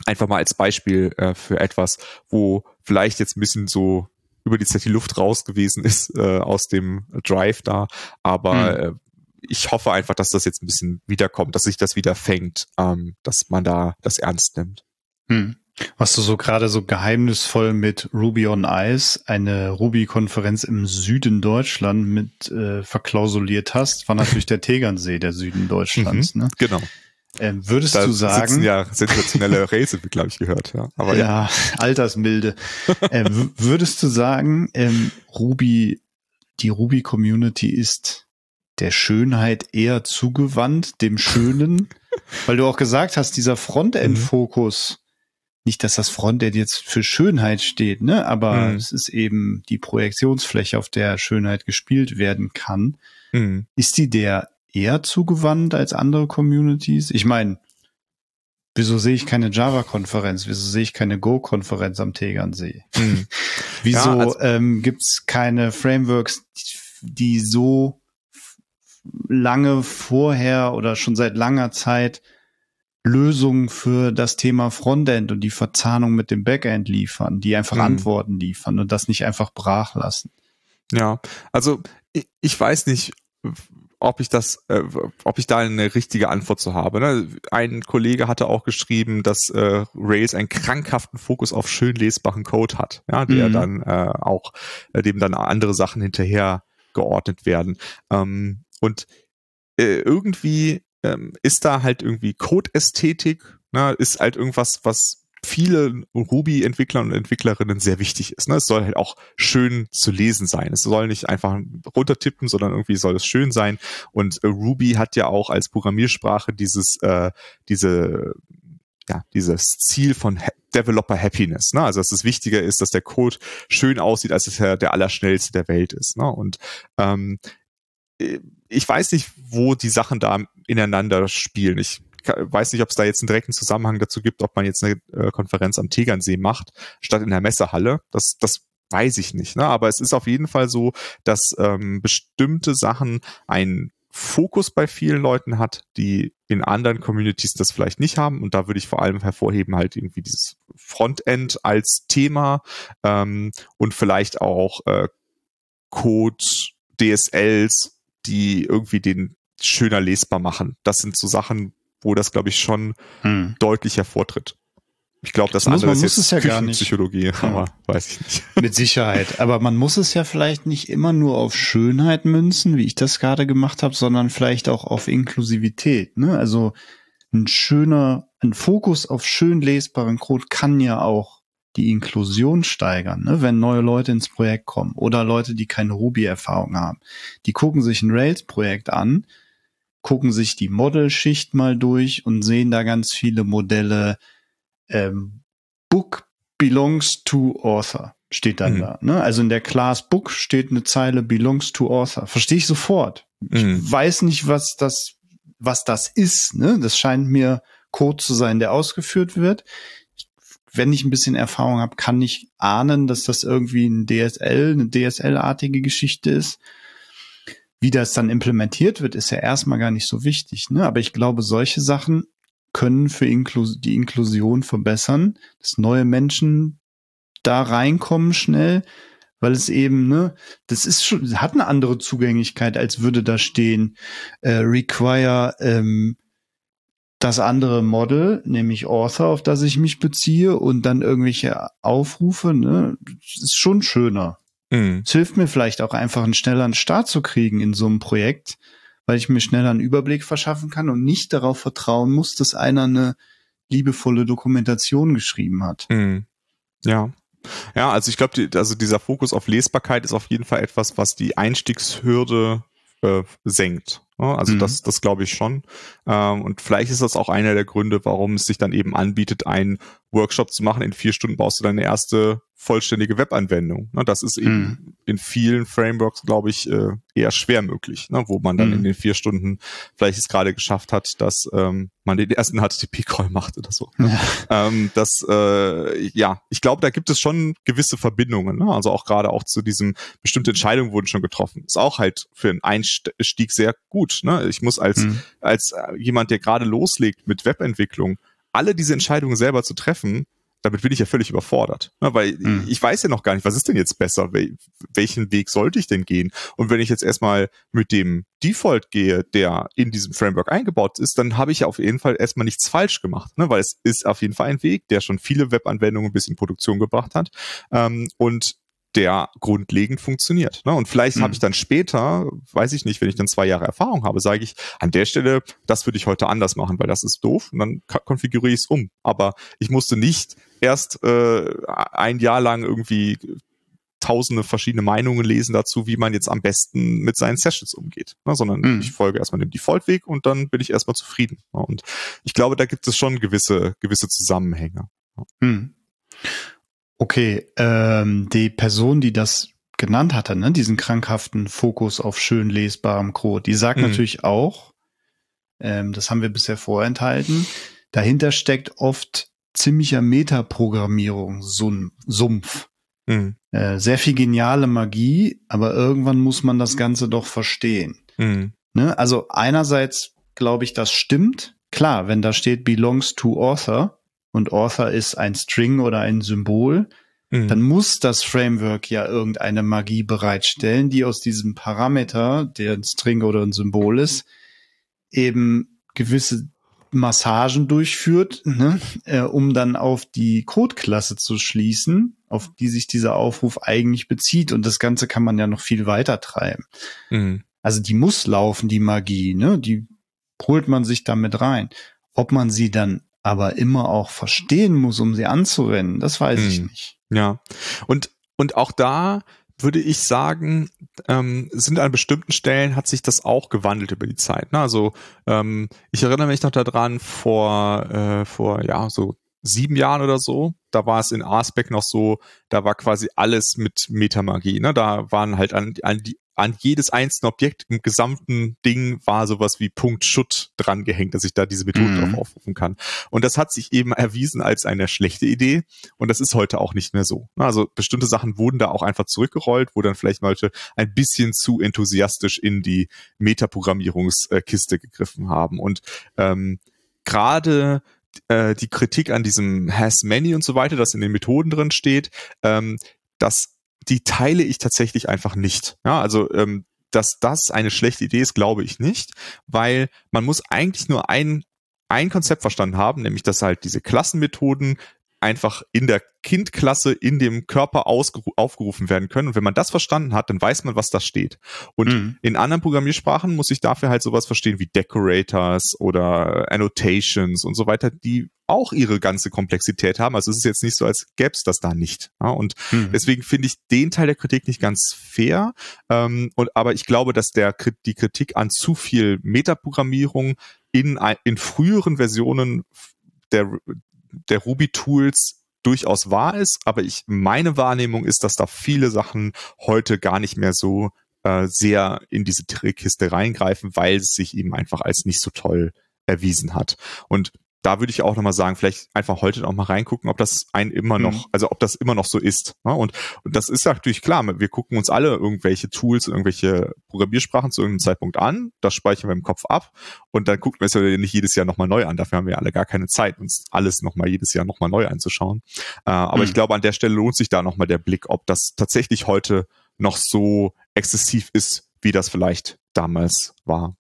einfach mal als Beispiel äh, für etwas, wo vielleicht jetzt ein bisschen so über die Zeit die Luft raus gewesen ist äh, aus dem Drive da, aber mhm. äh, ich hoffe einfach, dass das jetzt ein bisschen wiederkommt, dass sich das wieder fängt, ähm, dass man da das ernst nimmt. Hm. Was du so gerade so geheimnisvoll mit Ruby on Ice, eine Ruby-Konferenz im Süden Deutschland mit äh, verklausuliert hast, war natürlich der Tegernsee, der Süden Deutschlands. Mhm, ne? Genau. Ähm, würdest da du sagen? ja sensationelle Race, glaube ich, gehört. Ja, aber ja, ja. altersmilde. ähm, würdest du sagen, ähm, Ruby, die Ruby-Community ist der Schönheit eher zugewandt, dem Schönen? Weil du auch gesagt hast, dieser Frontend-Fokus. Nicht, dass das Frontend jetzt für Schönheit steht, ne? Aber mhm. es ist eben die Projektionsfläche, auf der Schönheit gespielt werden kann. Mhm. Ist die der eher zugewandt als andere Communities? Ich meine, wieso sehe ich keine Java-Konferenz? Wieso sehe ich keine Go-Konferenz am Tegernsee? Mhm. wieso ja, also ähm, gibt es keine Frameworks, die so lange vorher oder schon seit langer Zeit Lösungen für das Thema Frontend und die Verzahnung mit dem Backend liefern, die einfach mhm. Antworten liefern und das nicht einfach brach lassen. Ja, also ich, ich weiß nicht, ob ich das, äh, ob ich da eine richtige Antwort zu habe. Ne? Ein Kollege hatte auch geschrieben, dass äh, Rails einen krankhaften Fokus auf schön lesbaren Code hat, ja, der mhm. dann äh, auch, äh, dem dann andere Sachen hinterher geordnet werden. Ähm, und äh, irgendwie ähm, ist da halt irgendwie Code-Ästhetik, ne? ist halt irgendwas, was viele Ruby-Entwickler und Entwicklerinnen sehr wichtig ist. Ne? Es soll halt auch schön zu lesen sein. Es soll nicht einfach runtertippen, sondern irgendwie soll es schön sein. Und äh, Ruby hat ja auch als Programmiersprache dieses, äh, diese, ja, dieses Ziel von ha Developer Happiness. Ne? Also dass es wichtiger ist, dass der Code schön aussieht, als es ja der allerschnellste der Welt ist. Ne? Und ähm, äh, ich weiß nicht, wo die Sachen da ineinander spielen. Ich weiß nicht, ob es da jetzt einen direkten Zusammenhang dazu gibt, ob man jetzt eine äh, Konferenz am Tegernsee macht, statt in der Messehalle. Das, das weiß ich nicht. Ne? Aber es ist auf jeden Fall so, dass ähm, bestimmte Sachen einen Fokus bei vielen Leuten hat, die in anderen Communities das vielleicht nicht haben. Und da würde ich vor allem hervorheben halt irgendwie dieses Frontend als Thema ähm, und vielleicht auch äh, Code, DSLs, die irgendwie den schöner lesbar machen. Das sind so Sachen, wo das, glaube ich, schon hm. deutlich hervortritt. Ich glaube, das, das andere muss, ist jetzt ja gar nicht. Psychologie, aber ja. weiß ich nicht. Mit Sicherheit. Aber man muss es ja vielleicht nicht immer nur auf Schönheit münzen, wie ich das gerade gemacht habe, sondern vielleicht auch auf Inklusivität. Ne? Also ein schöner, ein Fokus auf schön lesbaren Code kann ja auch die Inklusion steigern, ne? wenn neue Leute ins Projekt kommen oder Leute, die keine Ruby-Erfahrung haben. Die gucken sich ein Rails-Projekt an gucken sich die Modelschicht mal durch und sehen da ganz viele Modelle. Ähm, Book belongs to author steht dann mhm. da. Ne? Also in der Class Book steht eine Zeile belongs to author. Verstehe ich sofort. Ich mhm. weiß nicht, was das, was das ist. Ne? Das scheint mir Code zu sein, der ausgeführt wird. Wenn ich ein bisschen Erfahrung habe, kann ich ahnen, dass das irgendwie ein DSL, eine DSL-artige Geschichte ist. Wie das dann implementiert wird, ist ja erstmal gar nicht so wichtig. Ne? Aber ich glaube, solche Sachen können für Inklus die Inklusion verbessern, dass neue Menschen da reinkommen schnell, weil es eben, ne, das ist schon, hat eine andere Zugänglichkeit, als würde da stehen, äh, require ähm, das andere Model, nämlich Author, auf das ich mich beziehe und dann irgendwelche Aufrufe, ne, ist schon schöner. Mhm. Es hilft mir vielleicht auch einfach einen schnelleren Start zu kriegen in so einem Projekt, weil ich mir schneller einen Überblick verschaffen kann und nicht darauf vertrauen muss, dass einer eine liebevolle Dokumentation geschrieben hat. Mhm. Ja. Ja, also ich glaube, die, also dieser Fokus auf Lesbarkeit ist auf jeden Fall etwas, was die Einstiegshürde äh, senkt. Also mhm. das, das glaube ich schon. Ähm, und vielleicht ist das auch einer der Gründe, warum es sich dann eben anbietet, einen Workshop zu machen. In vier Stunden baust du deine erste vollständige Webanwendung. Ne, das ist eben mhm. in vielen Frameworks, glaube ich, äh, eher schwer möglich, ne, wo man dann mhm. in den vier Stunden vielleicht es gerade geschafft hat, dass ähm, man den ersten HTTP-Call macht oder so. Ja. Ähm, das, äh, ja, ich glaube, da gibt es schon gewisse Verbindungen. Ne? Also auch gerade auch zu diesem, bestimmte Entscheidungen wurden schon getroffen. Ist auch halt für einen Einstieg sehr gut. Ne? Ich muss als, mhm. als jemand, der gerade loslegt mit Webentwicklung, alle diese Entscheidungen selber zu treffen, damit bin ich ja völlig überfordert. Ne? Weil mhm. ich weiß ja noch gar nicht, was ist denn jetzt besser? Wel welchen Weg sollte ich denn gehen? Und wenn ich jetzt erstmal mit dem Default gehe, der in diesem Framework eingebaut ist, dann habe ich ja auf jeden Fall erstmal nichts falsch gemacht. Ne? Weil es ist auf jeden Fall ein Weg, der schon viele Webanwendungen bis in Produktion gebracht hat. Ähm, und der grundlegend funktioniert. Ne? Und vielleicht mhm. habe ich dann später, weiß ich nicht, wenn ich dann zwei Jahre Erfahrung habe, sage ich, an der Stelle, das würde ich heute anders machen, weil das ist doof und dann konfiguriere ich es um. Aber ich musste nicht erst äh, ein Jahr lang irgendwie tausende verschiedene Meinungen lesen dazu, wie man jetzt am besten mit seinen Sessions umgeht, ne? sondern mhm. ich folge erstmal dem Default-Weg und dann bin ich erstmal zufrieden. Ne? Und ich glaube, da gibt es schon gewisse, gewisse Zusammenhänge. Mhm. Okay, ähm, die Person, die das genannt hatte, ne, diesen krankhaften Fokus auf schön lesbarem Code, die sagt mhm. natürlich auch, ähm, das haben wir bisher vorenthalten, dahinter steckt oft ziemlicher Metaprogrammierung, Sumpf. Mhm. Äh, sehr viel geniale Magie, aber irgendwann muss man das Ganze doch verstehen. Mhm. Ne? Also einerseits glaube ich, das stimmt. Klar, wenn da steht belongs to author, und Author ist ein String oder ein Symbol, mhm. dann muss das Framework ja irgendeine Magie bereitstellen, die aus diesem Parameter, der ein String oder ein Symbol ist, eben gewisse Massagen durchführt, ne, äh, um dann auf die Codeklasse zu schließen, auf die sich dieser Aufruf eigentlich bezieht. Und das Ganze kann man ja noch viel weiter treiben. Mhm. Also die muss laufen, die Magie, ne? Die holt man sich damit rein. Ob man sie dann aber immer auch verstehen muss, um sie anzuwenden, das weiß mhm. ich nicht. Ja. Und, und auch da würde ich sagen, ähm, sind an bestimmten Stellen hat sich das auch gewandelt über die Zeit. Ne? Also ähm, ich erinnere mich noch daran vor äh, vor ja so sieben Jahren oder so, da war es in Aspect noch so, da war quasi alles mit Metamagie. Ne? Da waren halt an, an die an jedes einzelne Objekt im gesamten Ding war sowas wie Punkt Schutt dran gehängt, dass ich da diese Methode mhm. drauf aufrufen kann. Und das hat sich eben erwiesen als eine schlechte Idee. Und das ist heute auch nicht mehr so. Also bestimmte Sachen wurden da auch einfach zurückgerollt, wo dann vielleicht Leute ein bisschen zu enthusiastisch in die Metaprogrammierungskiste gegriffen haben. Und ähm, gerade äh, die Kritik an diesem Has Many und so weiter, das in den Methoden drin steht, ähm, das die teile ich tatsächlich einfach nicht. Ja, also ähm, dass das eine schlechte Idee ist, glaube ich nicht, weil man muss eigentlich nur ein ein Konzept verstanden haben, nämlich dass halt diese Klassenmethoden einfach in der Kindklasse in dem Körper aufgerufen werden können. Und wenn man das verstanden hat, dann weiß man, was da steht. Und mhm. in anderen Programmiersprachen muss ich dafür halt sowas verstehen wie Decorators oder Annotations und so weiter, die auch ihre ganze Komplexität haben. Also es ist jetzt nicht so, als gäbe es das da nicht. Ja, und mhm. deswegen finde ich den Teil der Kritik nicht ganz fair. Ähm, und, aber ich glaube, dass der, die Kritik an zu viel Metaprogrammierung in, in früheren Versionen der, der Ruby-Tools durchaus wahr ist, aber ich meine Wahrnehmung ist, dass da viele Sachen heute gar nicht mehr so äh, sehr in diese Trickkiste reingreifen, weil es sich eben einfach als nicht so toll erwiesen hat. Und da würde ich auch nochmal sagen, vielleicht einfach heute noch mal reingucken, ob das ein immer noch, mhm. also ob das immer noch so ist. Ne? Und, und das ist natürlich klar, wir gucken uns alle irgendwelche Tools, irgendwelche Programmiersprachen zu irgendeinem Zeitpunkt an, das speichern wir im Kopf ab und dann gucken wir es ja nicht jedes Jahr nochmal neu an. Dafür haben wir alle gar keine Zeit, uns alles nochmal jedes Jahr nochmal neu anzuschauen. Äh, aber mhm. ich glaube, an der Stelle lohnt sich da nochmal der Blick, ob das tatsächlich heute noch so exzessiv ist, wie das vielleicht damals war.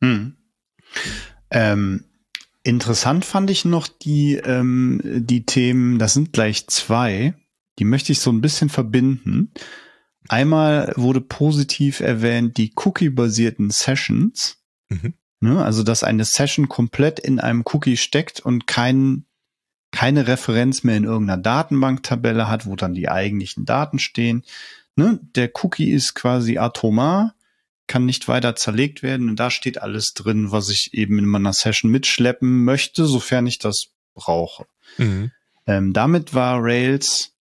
Mhm. Ähm Interessant fand ich noch die, ähm, die Themen, das sind gleich zwei, die möchte ich so ein bisschen verbinden. Einmal wurde positiv erwähnt die Cookie-basierten Sessions. Mhm. Ne, also, dass eine Session komplett in einem Cookie steckt und kein, keine Referenz mehr in irgendeiner Datenbanktabelle hat, wo dann die eigentlichen Daten stehen. Ne, der Cookie ist quasi atomar kann nicht weiter zerlegt werden und da steht alles drin, was ich eben in meiner Session mitschleppen möchte, sofern ich das brauche. Mhm. Ähm, damit war Rails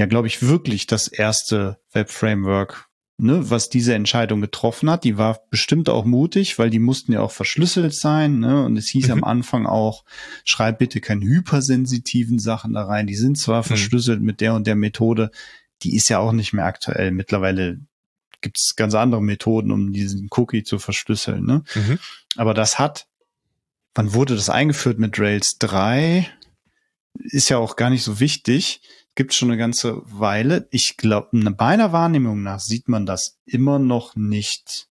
ja, glaube ich, wirklich das erste Web-Framework, ne, was diese Entscheidung getroffen hat. Die war bestimmt auch mutig, weil die mussten ja auch verschlüsselt sein, ne? Und es hieß mhm. am Anfang auch, schreib bitte keine hypersensitiven Sachen da rein. Die sind zwar mhm. verschlüsselt mit der und der Methode, die ist ja auch nicht mehr aktuell. Mittlerweile gibt es ganz andere Methoden, um diesen Cookie zu verschlüsseln. Ne? Mhm. Aber das hat, wann wurde das eingeführt mit Rails 3? Ist ja auch gar nicht so wichtig. Gibt schon eine ganze Weile. Ich glaube, meiner Wahrnehmung nach sieht man das immer noch nicht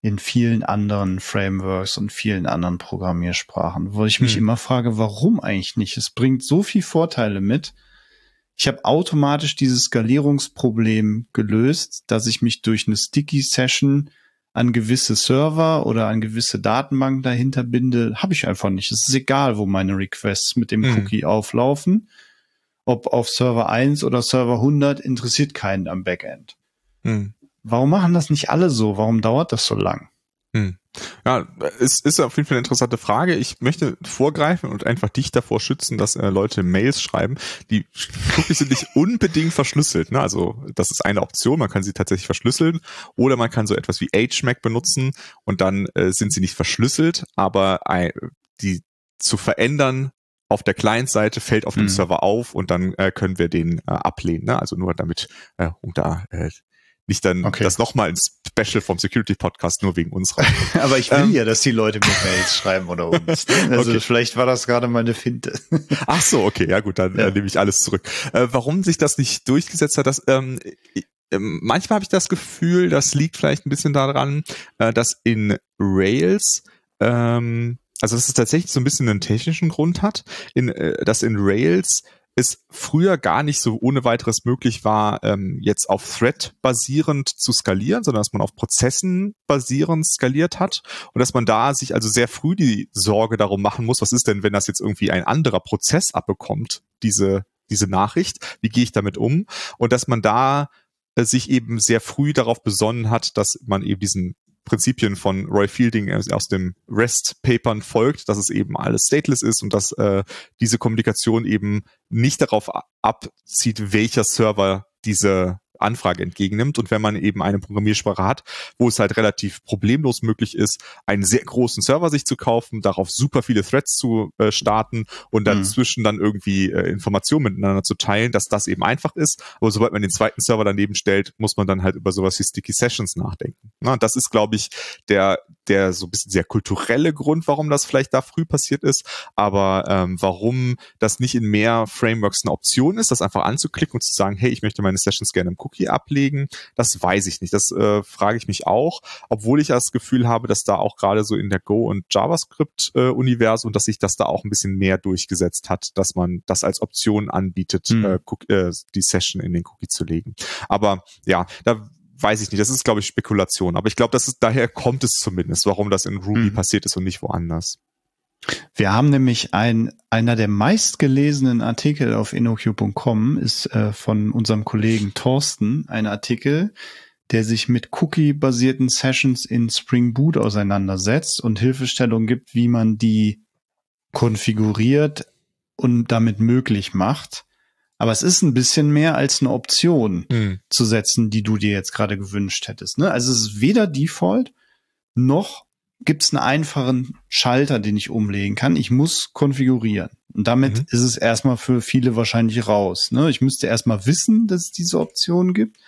in vielen anderen Frameworks und vielen anderen Programmiersprachen, wo ich mich hm. immer frage, warum eigentlich nicht? Es bringt so viel Vorteile mit ich habe automatisch dieses Skalierungsproblem gelöst, dass ich mich durch eine Sticky Session an gewisse Server oder an gewisse Datenbanken dahinter binde, habe ich einfach nicht. Es ist egal, wo meine Requests mit dem mhm. Cookie auflaufen. Ob auf Server 1 oder Server 100 interessiert keinen am Backend. Mhm. Warum machen das nicht alle so? Warum dauert das so lang? Mhm. Ja, es ist auf jeden Fall eine interessante Frage. Ich möchte vorgreifen und einfach dich davor schützen, dass äh, Leute Mails schreiben. Die Cookies sind nicht unbedingt verschlüsselt. Ne? Also das ist eine Option. Man kann sie tatsächlich verschlüsseln oder man kann so etwas wie HMAC benutzen und dann äh, sind sie nicht verschlüsselt, aber äh, die zu verändern auf der Client-Seite fällt auf dem mhm. Server auf und dann äh, können wir den äh, ablehnen. Ne? Also nur damit, äh, um da äh, nicht dann okay. das nochmal ein Special vom Security Podcast nur wegen uns raus. Aber ich will ähm, ja, dass die Leute mir Mails schreiben oder uns. Ne? Also okay. vielleicht war das gerade meine Finte. Ach so, okay, ja gut, dann ja. Äh, nehme ich alles zurück. Äh, warum sich das nicht durchgesetzt hat, das ähm, ähm, manchmal habe ich das Gefühl, das liegt vielleicht ein bisschen daran, äh, dass in Rails ähm, also dass es tatsächlich so ein bisschen einen technischen Grund hat, in, äh, dass in Rails es früher gar nicht so ohne weiteres möglich war, ähm, jetzt auf Thread basierend zu skalieren, sondern dass man auf Prozessen basierend skaliert hat und dass man da sich also sehr früh die Sorge darum machen muss, was ist denn, wenn das jetzt irgendwie ein anderer Prozess abbekommt, diese, diese Nachricht, wie gehe ich damit um? Und dass man da äh, sich eben sehr früh darauf besonnen hat, dass man eben diesen Prinzipien von Roy Fielding aus dem REST-Papern folgt, dass es eben alles stateless ist und dass äh, diese Kommunikation eben nicht darauf abzieht, welcher Server diese Anfrage entgegennimmt. Und wenn man eben eine Programmiersprache hat, wo es halt relativ problemlos möglich ist, einen sehr großen Server sich zu kaufen, darauf super viele Threads zu äh, starten und dann mhm. dann irgendwie äh, Informationen miteinander zu teilen, dass das eben einfach ist. Aber sobald man den zweiten Server daneben stellt, muss man dann halt über sowas wie Sticky Sessions nachdenken. Na, das ist, glaube ich, der, der so ein bisschen sehr kulturelle Grund, warum das vielleicht da früh passiert ist. Aber ähm, warum das nicht in mehr Frameworks eine Option ist, das einfach anzuklicken und zu sagen, hey, ich möchte meine Sessions gerne im Cookie ablegen, das weiß ich nicht. Das äh, frage ich mich auch, obwohl ich das Gefühl habe, dass da auch gerade so in der Go- und JavaScript-Universum, äh, dass sich das da auch ein bisschen mehr durchgesetzt hat, dass man das als Option anbietet, mhm. äh, die Session in den Cookie zu legen. Aber ja, da weiß ich nicht. Das ist, glaube ich, Spekulation. Aber ich glaube, dass es daher kommt es zumindest, warum das in Ruby mhm. passiert ist und nicht woanders. Wir haben nämlich ein, einer der meistgelesenen Artikel auf InnoQ.com ist äh, von unserem Kollegen Thorsten, ein Artikel, der sich mit Cookie-basierten Sessions in Spring Boot auseinandersetzt und Hilfestellung gibt, wie man die konfiguriert und damit möglich macht. Aber es ist ein bisschen mehr als eine Option hm. zu setzen, die du dir jetzt gerade gewünscht hättest. Ne? Also es ist weder Default noch gibt es einen einfachen Schalter, den ich umlegen kann. Ich muss konfigurieren. Und damit mhm. ist es erstmal für viele wahrscheinlich raus. Ne? Ich müsste erstmal wissen, dass es diese Option gibt.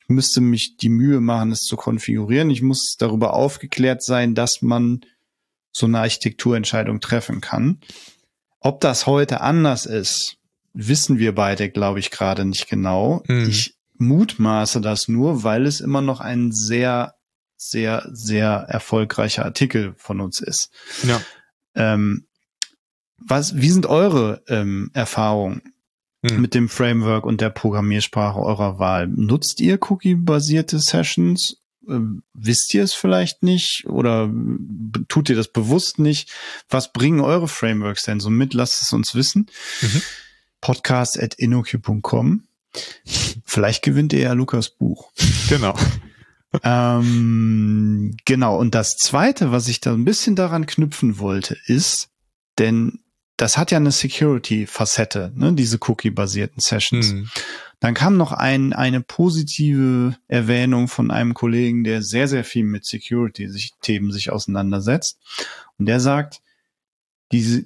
Ich müsste mich die Mühe machen, es zu konfigurieren. Ich muss darüber aufgeklärt sein, dass man so eine Architekturentscheidung treffen kann. Ob das heute anders ist, wissen wir beide, glaube ich, gerade nicht genau. Mhm. Ich mutmaße das nur, weil es immer noch ein sehr sehr, sehr erfolgreicher Artikel von uns ist. Ja. Ähm, was, wie sind eure ähm, Erfahrungen hm. mit dem Framework und der Programmiersprache eurer Wahl? Nutzt ihr Cookie-basierte Sessions? Ähm, wisst ihr es vielleicht nicht oder tut ihr das bewusst nicht? Was bringen eure Frameworks denn so mit? Lasst es uns wissen. Mhm. Podcast at inoq.com. Vielleicht gewinnt ihr ja Lukas Buch. Genau ähm, genau, und das Zweite, was ich da ein bisschen daran knüpfen wollte, ist, denn das hat ja eine Security-Facette, ne, diese Cookie-basierten Sessions. Hm. Dann kam noch ein, eine positive Erwähnung von einem Kollegen, der sehr, sehr viel mit Security-Themen sich auseinandersetzt. Und der sagt, diese,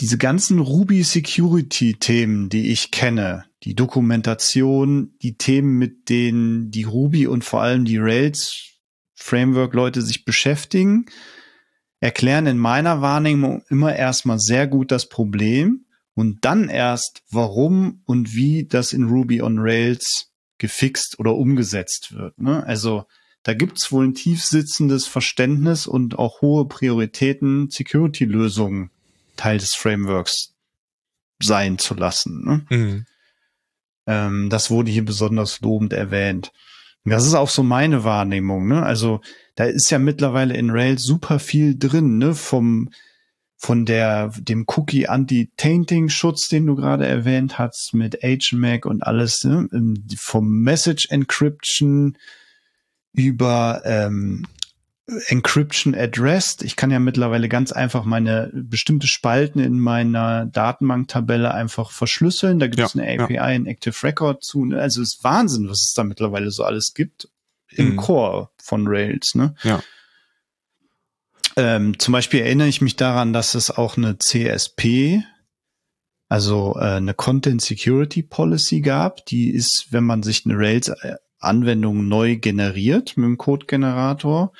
diese ganzen Ruby Security Themen, die ich kenne, die Dokumentation, die Themen, mit denen die Ruby und vor allem die Rails Framework Leute sich beschäftigen, erklären in meiner Wahrnehmung immer erstmal sehr gut das Problem und dann erst, warum und wie das in Ruby on Rails gefixt oder umgesetzt wird. Ne? Also da gibt's wohl ein tiefsitzendes Verständnis und auch hohe Prioritäten, Security-Lösungen Teil des Frameworks sein zu lassen. Ne? Mhm. Ähm, das wurde hier besonders lobend erwähnt. Das ist auch so meine Wahrnehmung. Ne? Also da ist ja mittlerweile in Rails super viel drin, ne? Vom von der dem Cookie Anti-Tainting-Schutz, den du gerade erwähnt hast, mit HMAC und alles, ne? Ähm, vom Message Encryption über ähm, Encryption at Rest. Ich kann ja mittlerweile ganz einfach meine bestimmte Spalten in meiner Datenbanktabelle einfach verschlüsseln. Da gibt es ja, eine API, ja. ein Active Record zu. Also es ist Wahnsinn, was es da mittlerweile so alles gibt im mhm. Core von Rails. Ne? Ja. Ähm, zum Beispiel erinnere ich mich daran, dass es auch eine CSP, also äh, eine Content Security Policy gab. Die ist, wenn man sich eine Rails Anwendung neu generiert mit dem Code-Generator,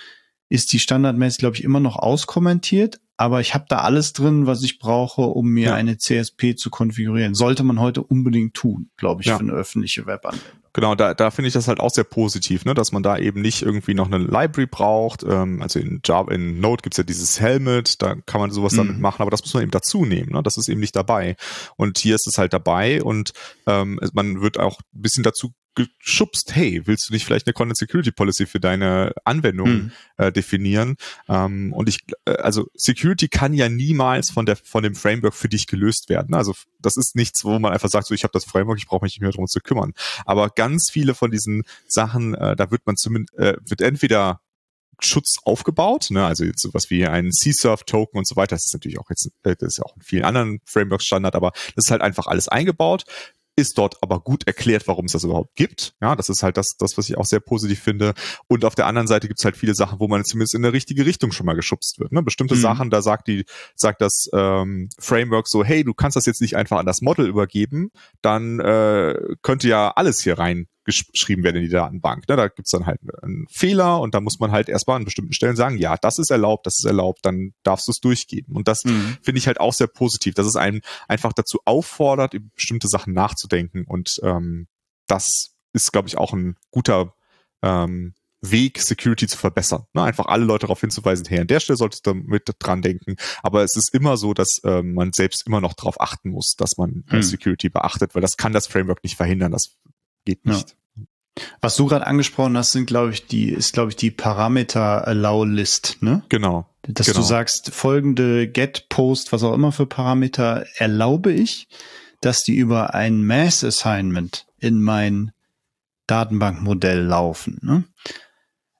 ist die standardmäßig, glaube ich, immer noch auskommentiert, aber ich habe da alles drin, was ich brauche, um mir ja. eine CSP zu konfigurieren. Sollte man heute unbedingt tun, glaube ich, ja. für eine öffentliche Webanwendung. Genau, da, da finde ich das halt auch sehr positiv, ne, dass man da eben nicht irgendwie noch eine Library braucht. Ähm, also in Java, in Node gibt's ja dieses Helmet, da kann man sowas mhm. damit machen, aber das muss man eben dazu nehmen, ne? Das ist eben nicht dabei. Und hier ist es halt dabei und ähm, man wird auch ein bisschen dazu geschubst, hey, willst du nicht vielleicht eine Content Security Policy für deine Anwendung mhm. äh, definieren? Ähm, und ich, äh, also Security kann ja niemals von der von dem Framework für dich gelöst werden. Also das ist nichts, wo man einfach sagt, so ich habe das Framework, ich brauche mich nicht mehr darum zu kümmern. Aber ganz viele von diesen Sachen, äh, da wird man zumindest äh, wird entweder Schutz aufgebaut, ne? also jetzt sowas wie ein C-Surf-Token und so weiter. Das ist natürlich auch jetzt, äh, das ist ja auch in vielen anderen Frameworks Standard, aber das ist halt einfach alles eingebaut ist dort aber gut erklärt, warum es das überhaupt gibt. Ja, das ist halt das, das, was ich auch sehr positiv finde. Und auf der anderen Seite gibt es halt viele Sachen, wo man zumindest in der richtige Richtung schon mal geschubst wird. Ne? Bestimmte mhm. Sachen, da sagt die, sagt das ähm, Framework so, hey, du kannst das jetzt nicht einfach an das Model übergeben, dann äh, könnte ja alles hier rein geschrieben werden in die Datenbank. Ne? Da gibt's dann halt einen Fehler und da muss man halt erstmal an bestimmten Stellen sagen, ja, das ist erlaubt, das ist erlaubt, dann darfst du es durchgeben. Und das mhm. finde ich halt auch sehr positiv, dass es einen einfach dazu auffordert, über bestimmte Sachen nachzudenken. Und ähm, das ist, glaube ich, auch ein guter ähm, Weg, Security zu verbessern. Ne? Einfach alle Leute darauf hinzuweisen, hey, an der Stelle solltest du mit dran denken. Aber es ist immer so, dass ähm, man selbst immer noch darauf achten muss, dass man äh, hm. Security beachtet, weil das kann das Framework nicht verhindern. Das geht nicht. Ja. Was du gerade angesprochen hast, sind, glaube ich, die, ist, glaube ich, die Parameter Allow List, ne? Genau. Dass genau. du sagst, folgende Get, Post, was auch immer für Parameter erlaube ich, dass die über ein Mass Assignment in mein Datenbankmodell laufen. Ne?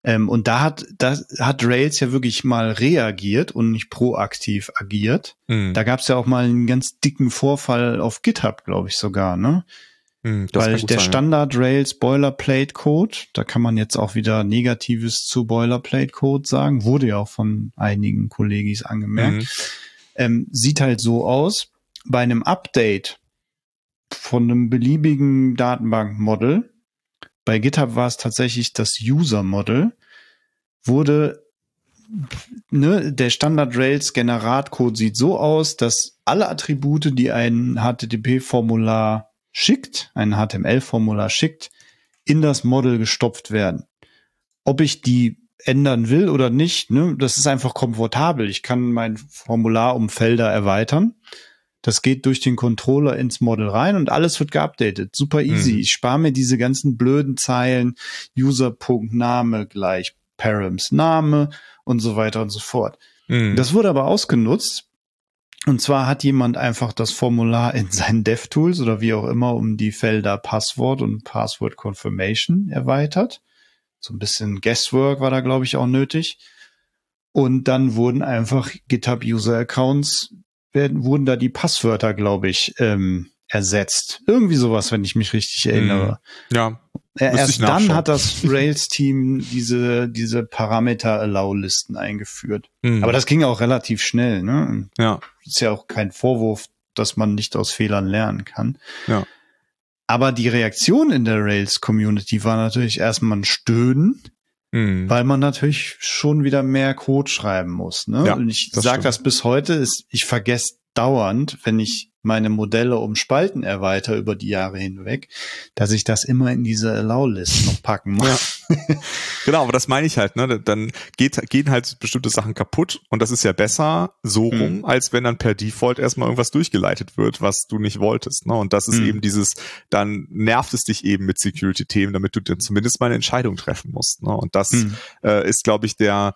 Ähm, und da hat, da hat Rails ja wirklich mal reagiert und nicht proaktiv agiert. Mhm. Da gab es ja auch mal einen ganz dicken Vorfall auf GitHub, glaube ich sogar, ne? Hm, Weil der sein, Standard Rails Boilerplate Code, da kann man jetzt auch wieder Negatives zu Boilerplate Code sagen, wurde ja auch von einigen Kollegis angemerkt, mhm. ähm, sieht halt so aus, bei einem Update von einem beliebigen Datenbankmodel, bei GitHub war es tatsächlich das User Model, wurde ne, der Standard Rails Generatcode sieht so aus, dass alle Attribute, die ein HTTP-Formular schickt, ein HTML-Formular schickt, in das Model gestopft werden. Ob ich die ändern will oder nicht, ne, das ist einfach komfortabel. Ich kann mein Formular um Felder erweitern. Das geht durch den Controller ins Model rein und alles wird geupdatet. Super easy. Mhm. Ich spare mir diese ganzen blöden Zeilen, User.name gleich Params Name und so weiter und so fort. Mhm. Das wurde aber ausgenutzt und zwar hat jemand einfach das Formular in seinen DevTools oder wie auch immer um die Felder Passwort und Password Confirmation erweitert. So ein bisschen Guesswork war da, glaube ich, auch nötig. Und dann wurden einfach GitHub User Accounts, werden, wurden da die Passwörter, glaube ich, ähm, ersetzt. Irgendwie sowas, wenn ich mich richtig erinnere. Ja. Erst dann hat das Rails-Team diese, diese Parameter-Allow-Listen eingeführt. Mhm. Aber das ging auch relativ schnell, ne? Ja. Ist ja auch kein Vorwurf, dass man nicht aus Fehlern lernen kann. Ja. Aber die Reaktion in der Rails-Community war natürlich erstmal ein Stöhnen, mhm. weil man natürlich schon wieder mehr Code schreiben muss. Ne? Ja, Und ich sage das bis heute, ist, ich vergesse dauernd, wenn ich meine Modelle um Spalten erweitere über die Jahre hinweg, dass ich das immer in diese Allow-List noch packen muss. Ja. genau, aber das meine ich halt, ne? Dann geht, gehen halt bestimmte Sachen kaputt und das ist ja besser so hm. rum, als wenn dann per Default erstmal irgendwas durchgeleitet wird, was du nicht wolltest. Ne? Und das ist hm. eben dieses, dann nervt es dich eben mit Security-Themen, damit du dann zumindest mal eine Entscheidung treffen musst. Ne? Und das hm. äh, ist, glaube ich, der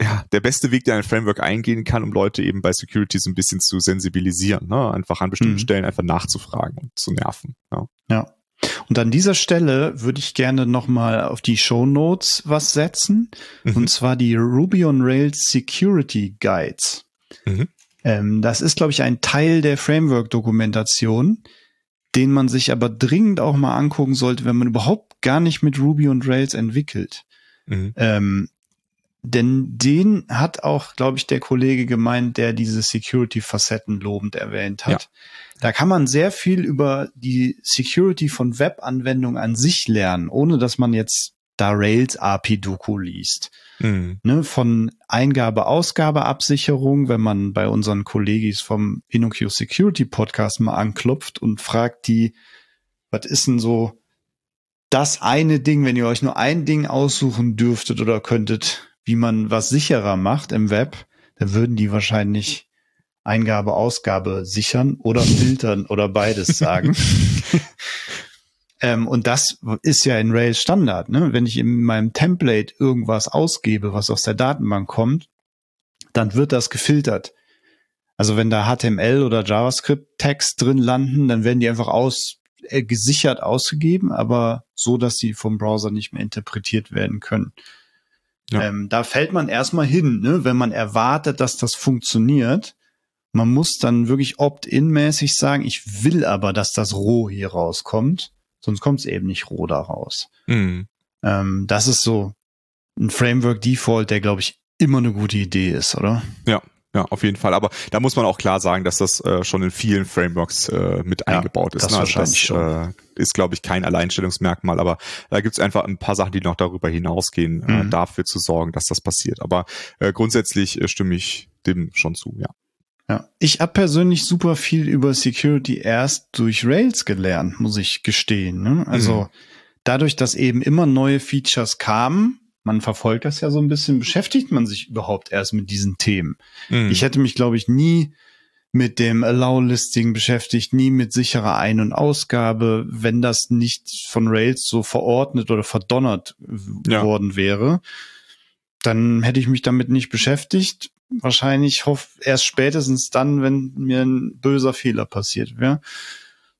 ja, der beste Weg, der ein Framework eingehen kann, um Leute eben bei Security so ein bisschen zu sensibilisieren, ne? einfach an bestimmten mhm. Stellen einfach nachzufragen und zu nerven. Ja. ja. Und an dieser Stelle würde ich gerne nochmal auf die Show Notes was setzen. Mhm. Und zwar die Ruby on Rails Security Guides. Mhm. Ähm, das ist, glaube ich, ein Teil der Framework-Dokumentation, den man sich aber dringend auch mal angucken sollte, wenn man überhaupt gar nicht mit Ruby und Rails entwickelt. Mhm. Ähm, denn den hat auch, glaube ich, der Kollege gemeint, der diese Security-Facetten lobend erwähnt hat. Ja. Da kann man sehr viel über die Security von Web-Anwendungen an sich lernen, ohne dass man jetzt da Rails API-Doku liest. Mhm. Ne, von Eingabe-Ausgabe-Absicherung, wenn man bei unseren Kollegis vom InnoQ Security Podcast mal anklopft und fragt die, was ist denn so das eine Ding, wenn ihr euch nur ein Ding aussuchen dürftet oder könntet, wie man was sicherer macht im Web, dann würden die wahrscheinlich Eingabe, Ausgabe sichern oder filtern oder beides sagen. ähm, und das ist ja in Rails Standard. Ne? Wenn ich in meinem Template irgendwas ausgebe, was aus der Datenbank kommt, dann wird das gefiltert. Also wenn da HTML oder JavaScript-Text drin landen, dann werden die einfach aus äh, gesichert ausgegeben, aber so, dass sie vom Browser nicht mehr interpretiert werden können. Ja. Ähm, da fällt man erstmal hin, ne? wenn man erwartet, dass das funktioniert. Man muss dann wirklich opt-in-mäßig sagen, ich will aber, dass das roh hier rauskommt, sonst kommt es eben nicht roh da raus. Mhm. Ähm, das ist so ein Framework-Default, der, glaube ich, immer eine gute Idee ist, oder? Ja, ja, auf jeden Fall. Aber da muss man auch klar sagen, dass das äh, schon in vielen Frameworks äh, mit ja, eingebaut ist. Das, ne? also das schon. Äh, ist, glaube ich, kein Alleinstellungsmerkmal. Aber da gibt es einfach ein paar Sachen, die noch darüber hinausgehen, äh, mhm. äh, dafür zu sorgen, dass das passiert. Aber äh, grundsätzlich äh, stimme ich dem schon zu, ja. Ja, ich habe persönlich super viel über Security erst durch Rails gelernt, muss ich gestehen. Ne? Also mhm. dadurch, dass eben immer neue Features kamen, man verfolgt das ja so ein bisschen, beschäftigt man sich überhaupt erst mit diesen Themen. Mhm. Ich hätte mich, glaube ich, nie mit dem Allow-Listing beschäftigt, nie mit sicherer Ein- und Ausgabe, wenn das nicht von Rails so verordnet oder verdonnert ja. worden wäre. Dann hätte ich mich damit nicht beschäftigt. Wahrscheinlich hoff erst spätestens dann, wenn mir ein böser Fehler passiert wäre.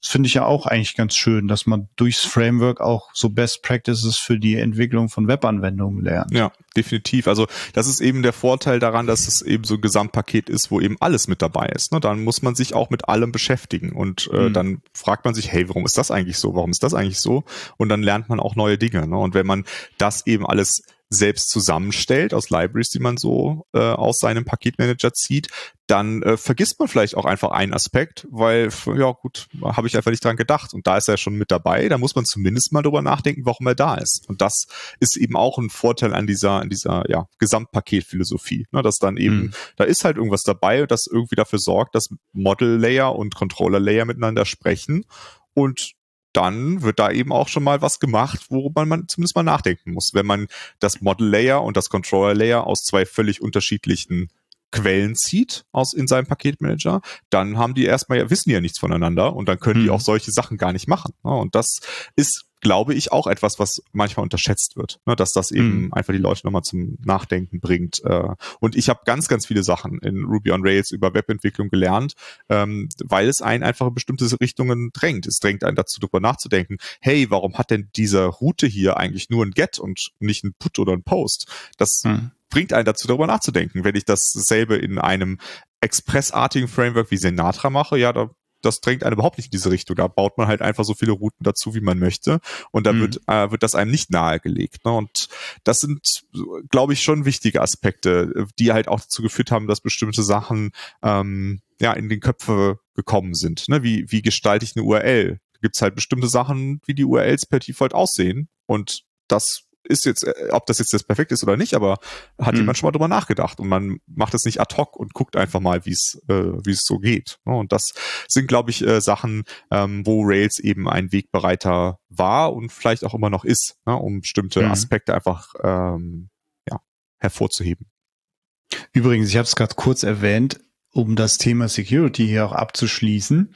Das finde ich ja auch eigentlich ganz schön, dass man durchs Framework auch so Best Practices für die Entwicklung von Webanwendungen lernt. Ja, definitiv. Also das ist eben der Vorteil daran, dass es eben so ein Gesamtpaket ist, wo eben alles mit dabei ist. Ne? Dann muss man sich auch mit allem beschäftigen und äh, mhm. dann fragt man sich, hey, warum ist das eigentlich so? Warum ist das eigentlich so? Und dann lernt man auch neue Dinge. Ne? Und wenn man das eben alles selbst zusammenstellt aus Libraries, die man so äh, aus seinem Paketmanager zieht, dann äh, vergisst man vielleicht auch einfach einen Aspekt, weil, ja gut, habe ich einfach nicht dran gedacht. Und da ist er schon mit dabei, da muss man zumindest mal drüber nachdenken, warum er da ist. Und das ist eben auch ein Vorteil an dieser, an dieser ja, Gesamtpaketphilosophie. Ne, dass dann eben, mhm. da ist halt irgendwas dabei, das irgendwie dafür sorgt, dass Model Layer und Controller Layer miteinander sprechen und dann wird da eben auch schon mal was gemacht, worüber man zumindest mal nachdenken muss. Wenn man das Model Layer und das Controller Layer aus zwei völlig unterschiedlichen Quellen zieht aus in seinem Paketmanager, dann haben die erstmal ja, wissen die ja nichts voneinander und dann können mhm. die auch solche Sachen gar nicht machen. Ne? Und das ist glaube ich, auch etwas, was manchmal unterschätzt wird, ne, dass das eben mhm. einfach die Leute nochmal zum Nachdenken bringt. Äh, und ich habe ganz, ganz viele Sachen in Ruby on Rails über Webentwicklung gelernt, ähm, weil es einen einfach in bestimmte Richtungen drängt. Es drängt einen dazu, darüber nachzudenken, hey, warum hat denn diese Route hier eigentlich nur ein Get und nicht ein Put oder ein Post? Das mhm bringt einen dazu, darüber nachzudenken. Wenn ich dasselbe in einem expressartigen Framework wie Senatra mache, ja, da das drängt einen überhaupt nicht in diese Richtung. Da baut man halt einfach so viele Routen dazu, wie man möchte. Und dann mhm. wird, äh, wird das einem nicht nahegelegt. Ne? Und das sind, glaube ich, schon wichtige Aspekte, die halt auch dazu geführt haben, dass bestimmte Sachen ähm, ja in den Köpfe gekommen sind. Ne? Wie, wie gestalte ich eine URL? Da gibt es halt bestimmte Sachen, wie die URLs per Default aussehen. Und das ist jetzt, äh, ob das jetzt das perfekt ist oder nicht, aber hat mhm. jemand schon mal drüber nachgedacht und man macht es nicht ad hoc und guckt einfach mal, wie es äh, wie es so geht. Ne? Und das sind, glaube ich, äh, Sachen, ähm, wo Rails eben ein Wegbereiter war und vielleicht auch immer noch ist, ne? um bestimmte mhm. Aspekte einfach ähm, ja, hervorzuheben. Übrigens, ich habe es gerade kurz erwähnt, um das Thema Security hier auch abzuschließen.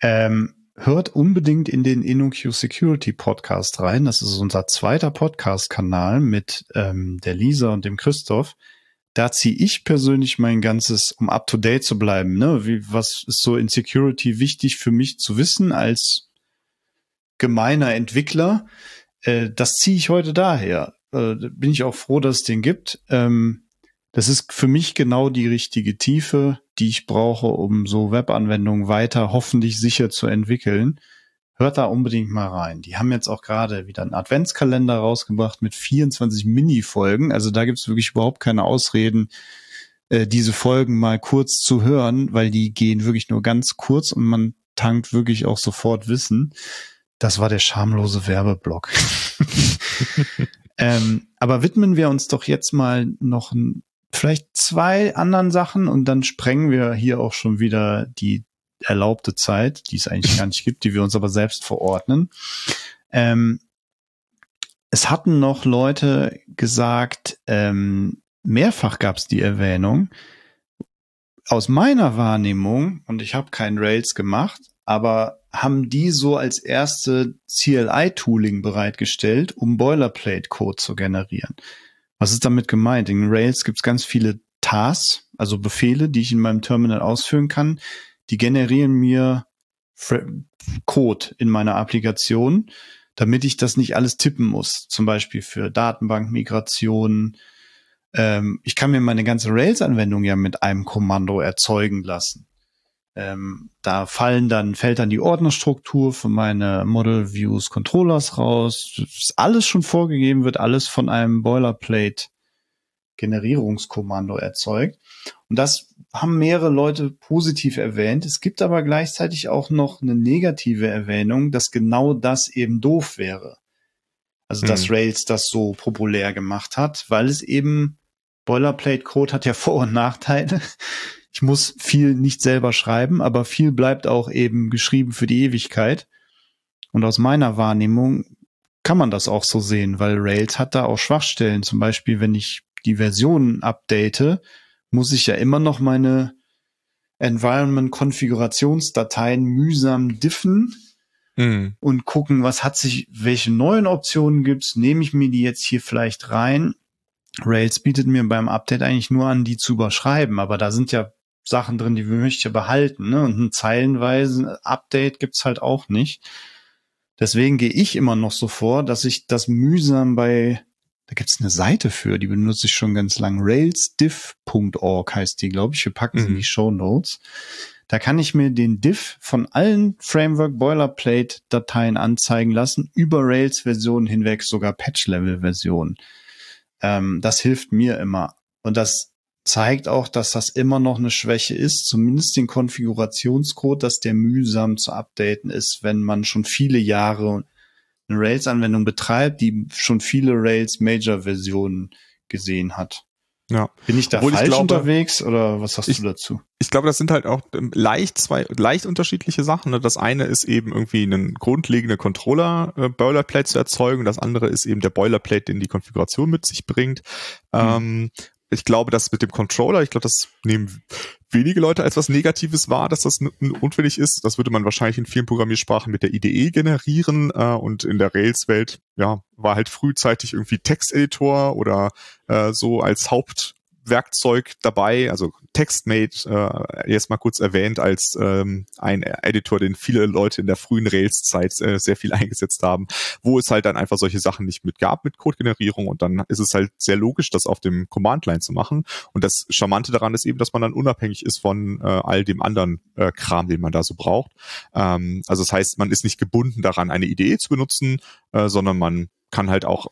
Ähm, hört unbedingt in den InnoQ Security Podcast rein. Das ist unser zweiter Podcast-Kanal mit ähm, der Lisa und dem Christoph. Da ziehe ich persönlich mein ganzes, um up to date zu bleiben, ne? Wie, was ist so in Security wichtig für mich zu wissen als gemeiner Entwickler? Äh, das ziehe ich heute daher. Äh, bin ich auch froh, dass es den gibt. Ähm, das ist für mich genau die richtige Tiefe, die ich brauche, um so Webanwendungen weiter hoffentlich sicher zu entwickeln. hört da unbedingt mal rein. Die haben jetzt auch gerade wieder einen Adventskalender rausgebracht mit 24 Mini-Folgen. Also da gibt's wirklich überhaupt keine Ausreden, äh, diese Folgen mal kurz zu hören, weil die gehen wirklich nur ganz kurz und man tankt wirklich auch sofort Wissen. Das war der schamlose Werbeblock. ähm, aber widmen wir uns doch jetzt mal noch ein, vielleicht zwei anderen Sachen und dann sprengen wir hier auch schon wieder die erlaubte Zeit, die es eigentlich gar nicht gibt, die wir uns aber selbst verordnen. Ähm, es hatten noch Leute gesagt, ähm, mehrfach gab es die Erwähnung. Aus meiner Wahrnehmung, und ich habe kein Rails gemacht, aber haben die so als erste CLI-Tooling bereitgestellt, um Boilerplate-Code zu generieren. Was ist damit gemeint? In Rails gibt es ganz viele Tasks, also Befehle, die ich in meinem Terminal ausführen kann, die generieren mir Code in meiner Applikation, damit ich das nicht alles tippen muss. Zum Beispiel für Datenbankmigration. Ähm, ich kann mir meine ganze Rails-Anwendung ja mit einem Kommando erzeugen lassen. Ähm, da fallen dann, fällt dann die Ordnerstruktur für meine Model Views Controllers raus. Alles schon vorgegeben, wird alles von einem Boilerplate Generierungskommando erzeugt. Und das haben mehrere Leute positiv erwähnt. Es gibt aber gleichzeitig auch noch eine negative Erwähnung, dass genau das eben doof wäre. Also, dass mhm. Rails das so populär gemacht hat, weil es eben Boilerplate Code hat ja Vor- und Nachteile. Ich muss viel nicht selber schreiben, aber viel bleibt auch eben geschrieben für die Ewigkeit. Und aus meiner Wahrnehmung kann man das auch so sehen, weil Rails hat da auch Schwachstellen. Zum Beispiel, wenn ich die Versionen update, muss ich ja immer noch meine Environment-Konfigurationsdateien mühsam diffen mhm. und gucken, was hat sich, welche neuen Optionen gibt's, nehme ich mir die jetzt hier vielleicht rein. Rails bietet mir beim Update eigentlich nur an, die zu überschreiben, aber da sind ja Sachen drin, die möchte ich behalten, ne? Und ein zeilenweise Update gibt's halt auch nicht. Deswegen gehe ich immer noch so vor, dass ich das mühsam bei da gibt's eine Seite für, die benutze ich schon ganz lang. railsdiff.org heißt die, glaube ich. Wir packen sie mhm. in die Show Notes. Da kann ich mir den Diff von allen Framework Boilerplate Dateien anzeigen lassen, über Rails Versionen hinweg, sogar Patch Level Versionen. Ähm, das hilft mir immer. Und das zeigt auch, dass das immer noch eine Schwäche ist, zumindest den Konfigurationscode, dass der mühsam zu updaten ist, wenn man schon viele Jahre eine Rails-Anwendung betreibt, die schon viele Rails-Major-Versionen gesehen hat. Ja. Bin ich da Obwohl falsch ich glaube, unterwegs oder was hast ich, du dazu? Ich glaube, das sind halt auch ähm, leicht zwei leicht unterschiedliche Sachen. Ne? Das eine ist eben irgendwie einen grundlegenden Controller äh, Boilerplate zu erzeugen, das andere ist eben der Boilerplate, den die Konfiguration mit sich bringt. Hm. Ähm, ich glaube, dass mit dem Controller, ich glaube, das nehmen wenige Leute als was Negatives wahr, dass das notwendig ist. Das würde man wahrscheinlich in vielen Programmiersprachen mit der IDE generieren äh, und in der Rails-Welt, ja, war halt frühzeitig irgendwie Texteditor oder äh, so als Haupt Werkzeug dabei, also TextMate, äh, jetzt mal kurz erwähnt als ähm, ein Editor, den viele Leute in der frühen Rails-Zeit äh, sehr viel eingesetzt haben, wo es halt dann einfach solche Sachen nicht mit gab mit Codegenerierung und dann ist es halt sehr logisch, das auf dem Command-Line zu machen. Und das Charmante daran ist eben, dass man dann unabhängig ist von äh, all dem anderen äh, Kram, den man da so braucht. Ähm, also das heißt, man ist nicht gebunden daran, eine Idee zu benutzen, äh, sondern man kann halt auch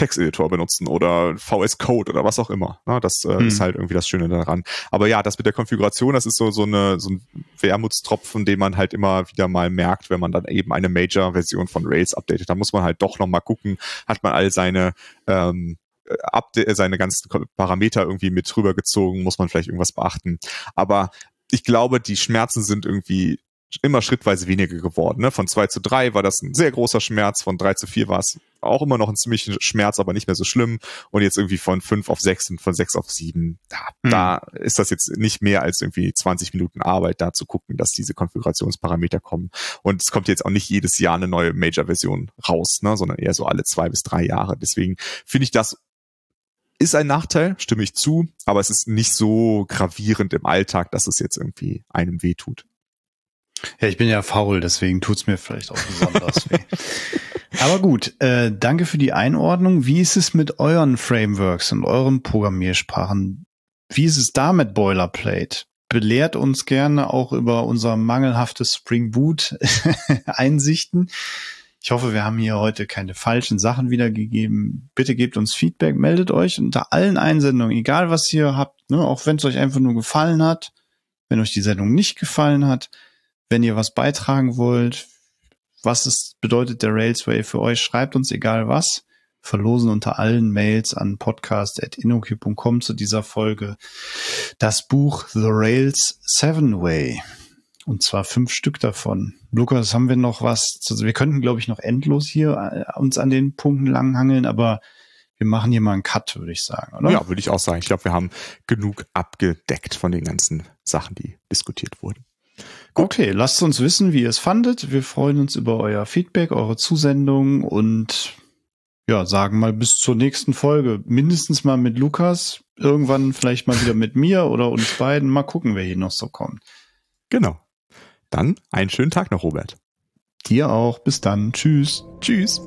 Texteditor benutzen oder VS Code oder was auch immer. Ne? Das äh, hm. ist halt irgendwie das Schöne daran. Aber ja, das mit der Konfiguration, das ist so, so, eine, so ein Wermutstropfen, den man halt immer wieder mal merkt, wenn man dann eben eine Major-Version von Rails updatet. Da muss man halt doch nochmal gucken, hat man all seine ähm, Update, seine ganzen Parameter irgendwie mit rübergezogen, muss man vielleicht irgendwas beachten. Aber ich glaube, die Schmerzen sind irgendwie immer schrittweise weniger geworden. Ne? Von zwei zu drei war das ein sehr großer Schmerz, von drei zu vier war es auch immer noch ein ziemlicher Schmerz, aber nicht mehr so schlimm. Und jetzt irgendwie von fünf auf sechs und von sechs auf sieben, da, hm. da ist das jetzt nicht mehr als irgendwie 20 Minuten Arbeit, da zu gucken, dass diese Konfigurationsparameter kommen. Und es kommt jetzt auch nicht jedes Jahr eine neue Major-Version raus, ne? sondern eher so alle zwei bis drei Jahre. Deswegen finde ich das ist ein Nachteil, stimme ich zu, aber es ist nicht so gravierend im Alltag, dass es jetzt irgendwie einem wehtut. Ja, ich bin ja faul, deswegen tut's mir vielleicht auch besonders weh. Aber gut, äh, danke für die Einordnung. Wie ist es mit euren Frameworks und euren Programmiersprachen? Wie ist es da mit Boilerplate? belehrt uns gerne auch über unser mangelhaftes Spring Boot Einsichten. Ich hoffe, wir haben hier heute keine falschen Sachen wiedergegeben. Bitte gebt uns Feedback, meldet euch unter allen Einsendungen, egal was ihr habt, ne, auch wenn es euch einfach nur gefallen hat, wenn euch die Sendung nicht gefallen hat, wenn ihr was beitragen wollt, was es bedeutet der Railsway für euch, schreibt uns egal was. Verlosen unter allen Mails an podcast.inoki.com zu dieser Folge das Buch The Rails Seven Way. Und zwar fünf Stück davon. Lukas, haben wir noch was? Zu, wir könnten, glaube ich, noch endlos hier äh, uns an den Punkten langhangeln, aber wir machen hier mal einen Cut, würde ich sagen, oder? Ja, würde ich auch sagen. Ich glaube, wir haben genug abgedeckt von den ganzen Sachen, die diskutiert wurden. Gut. Okay, lasst uns wissen, wie ihr es fandet. Wir freuen uns über euer Feedback, eure Zusendung und ja, sagen mal bis zur nächsten Folge. Mindestens mal mit Lukas, irgendwann vielleicht mal wieder mit mir oder uns beiden. Mal gucken, wer hier noch so kommt. Genau. Dann einen schönen Tag noch, Robert. Dir auch. Bis dann. Tschüss. Tschüss.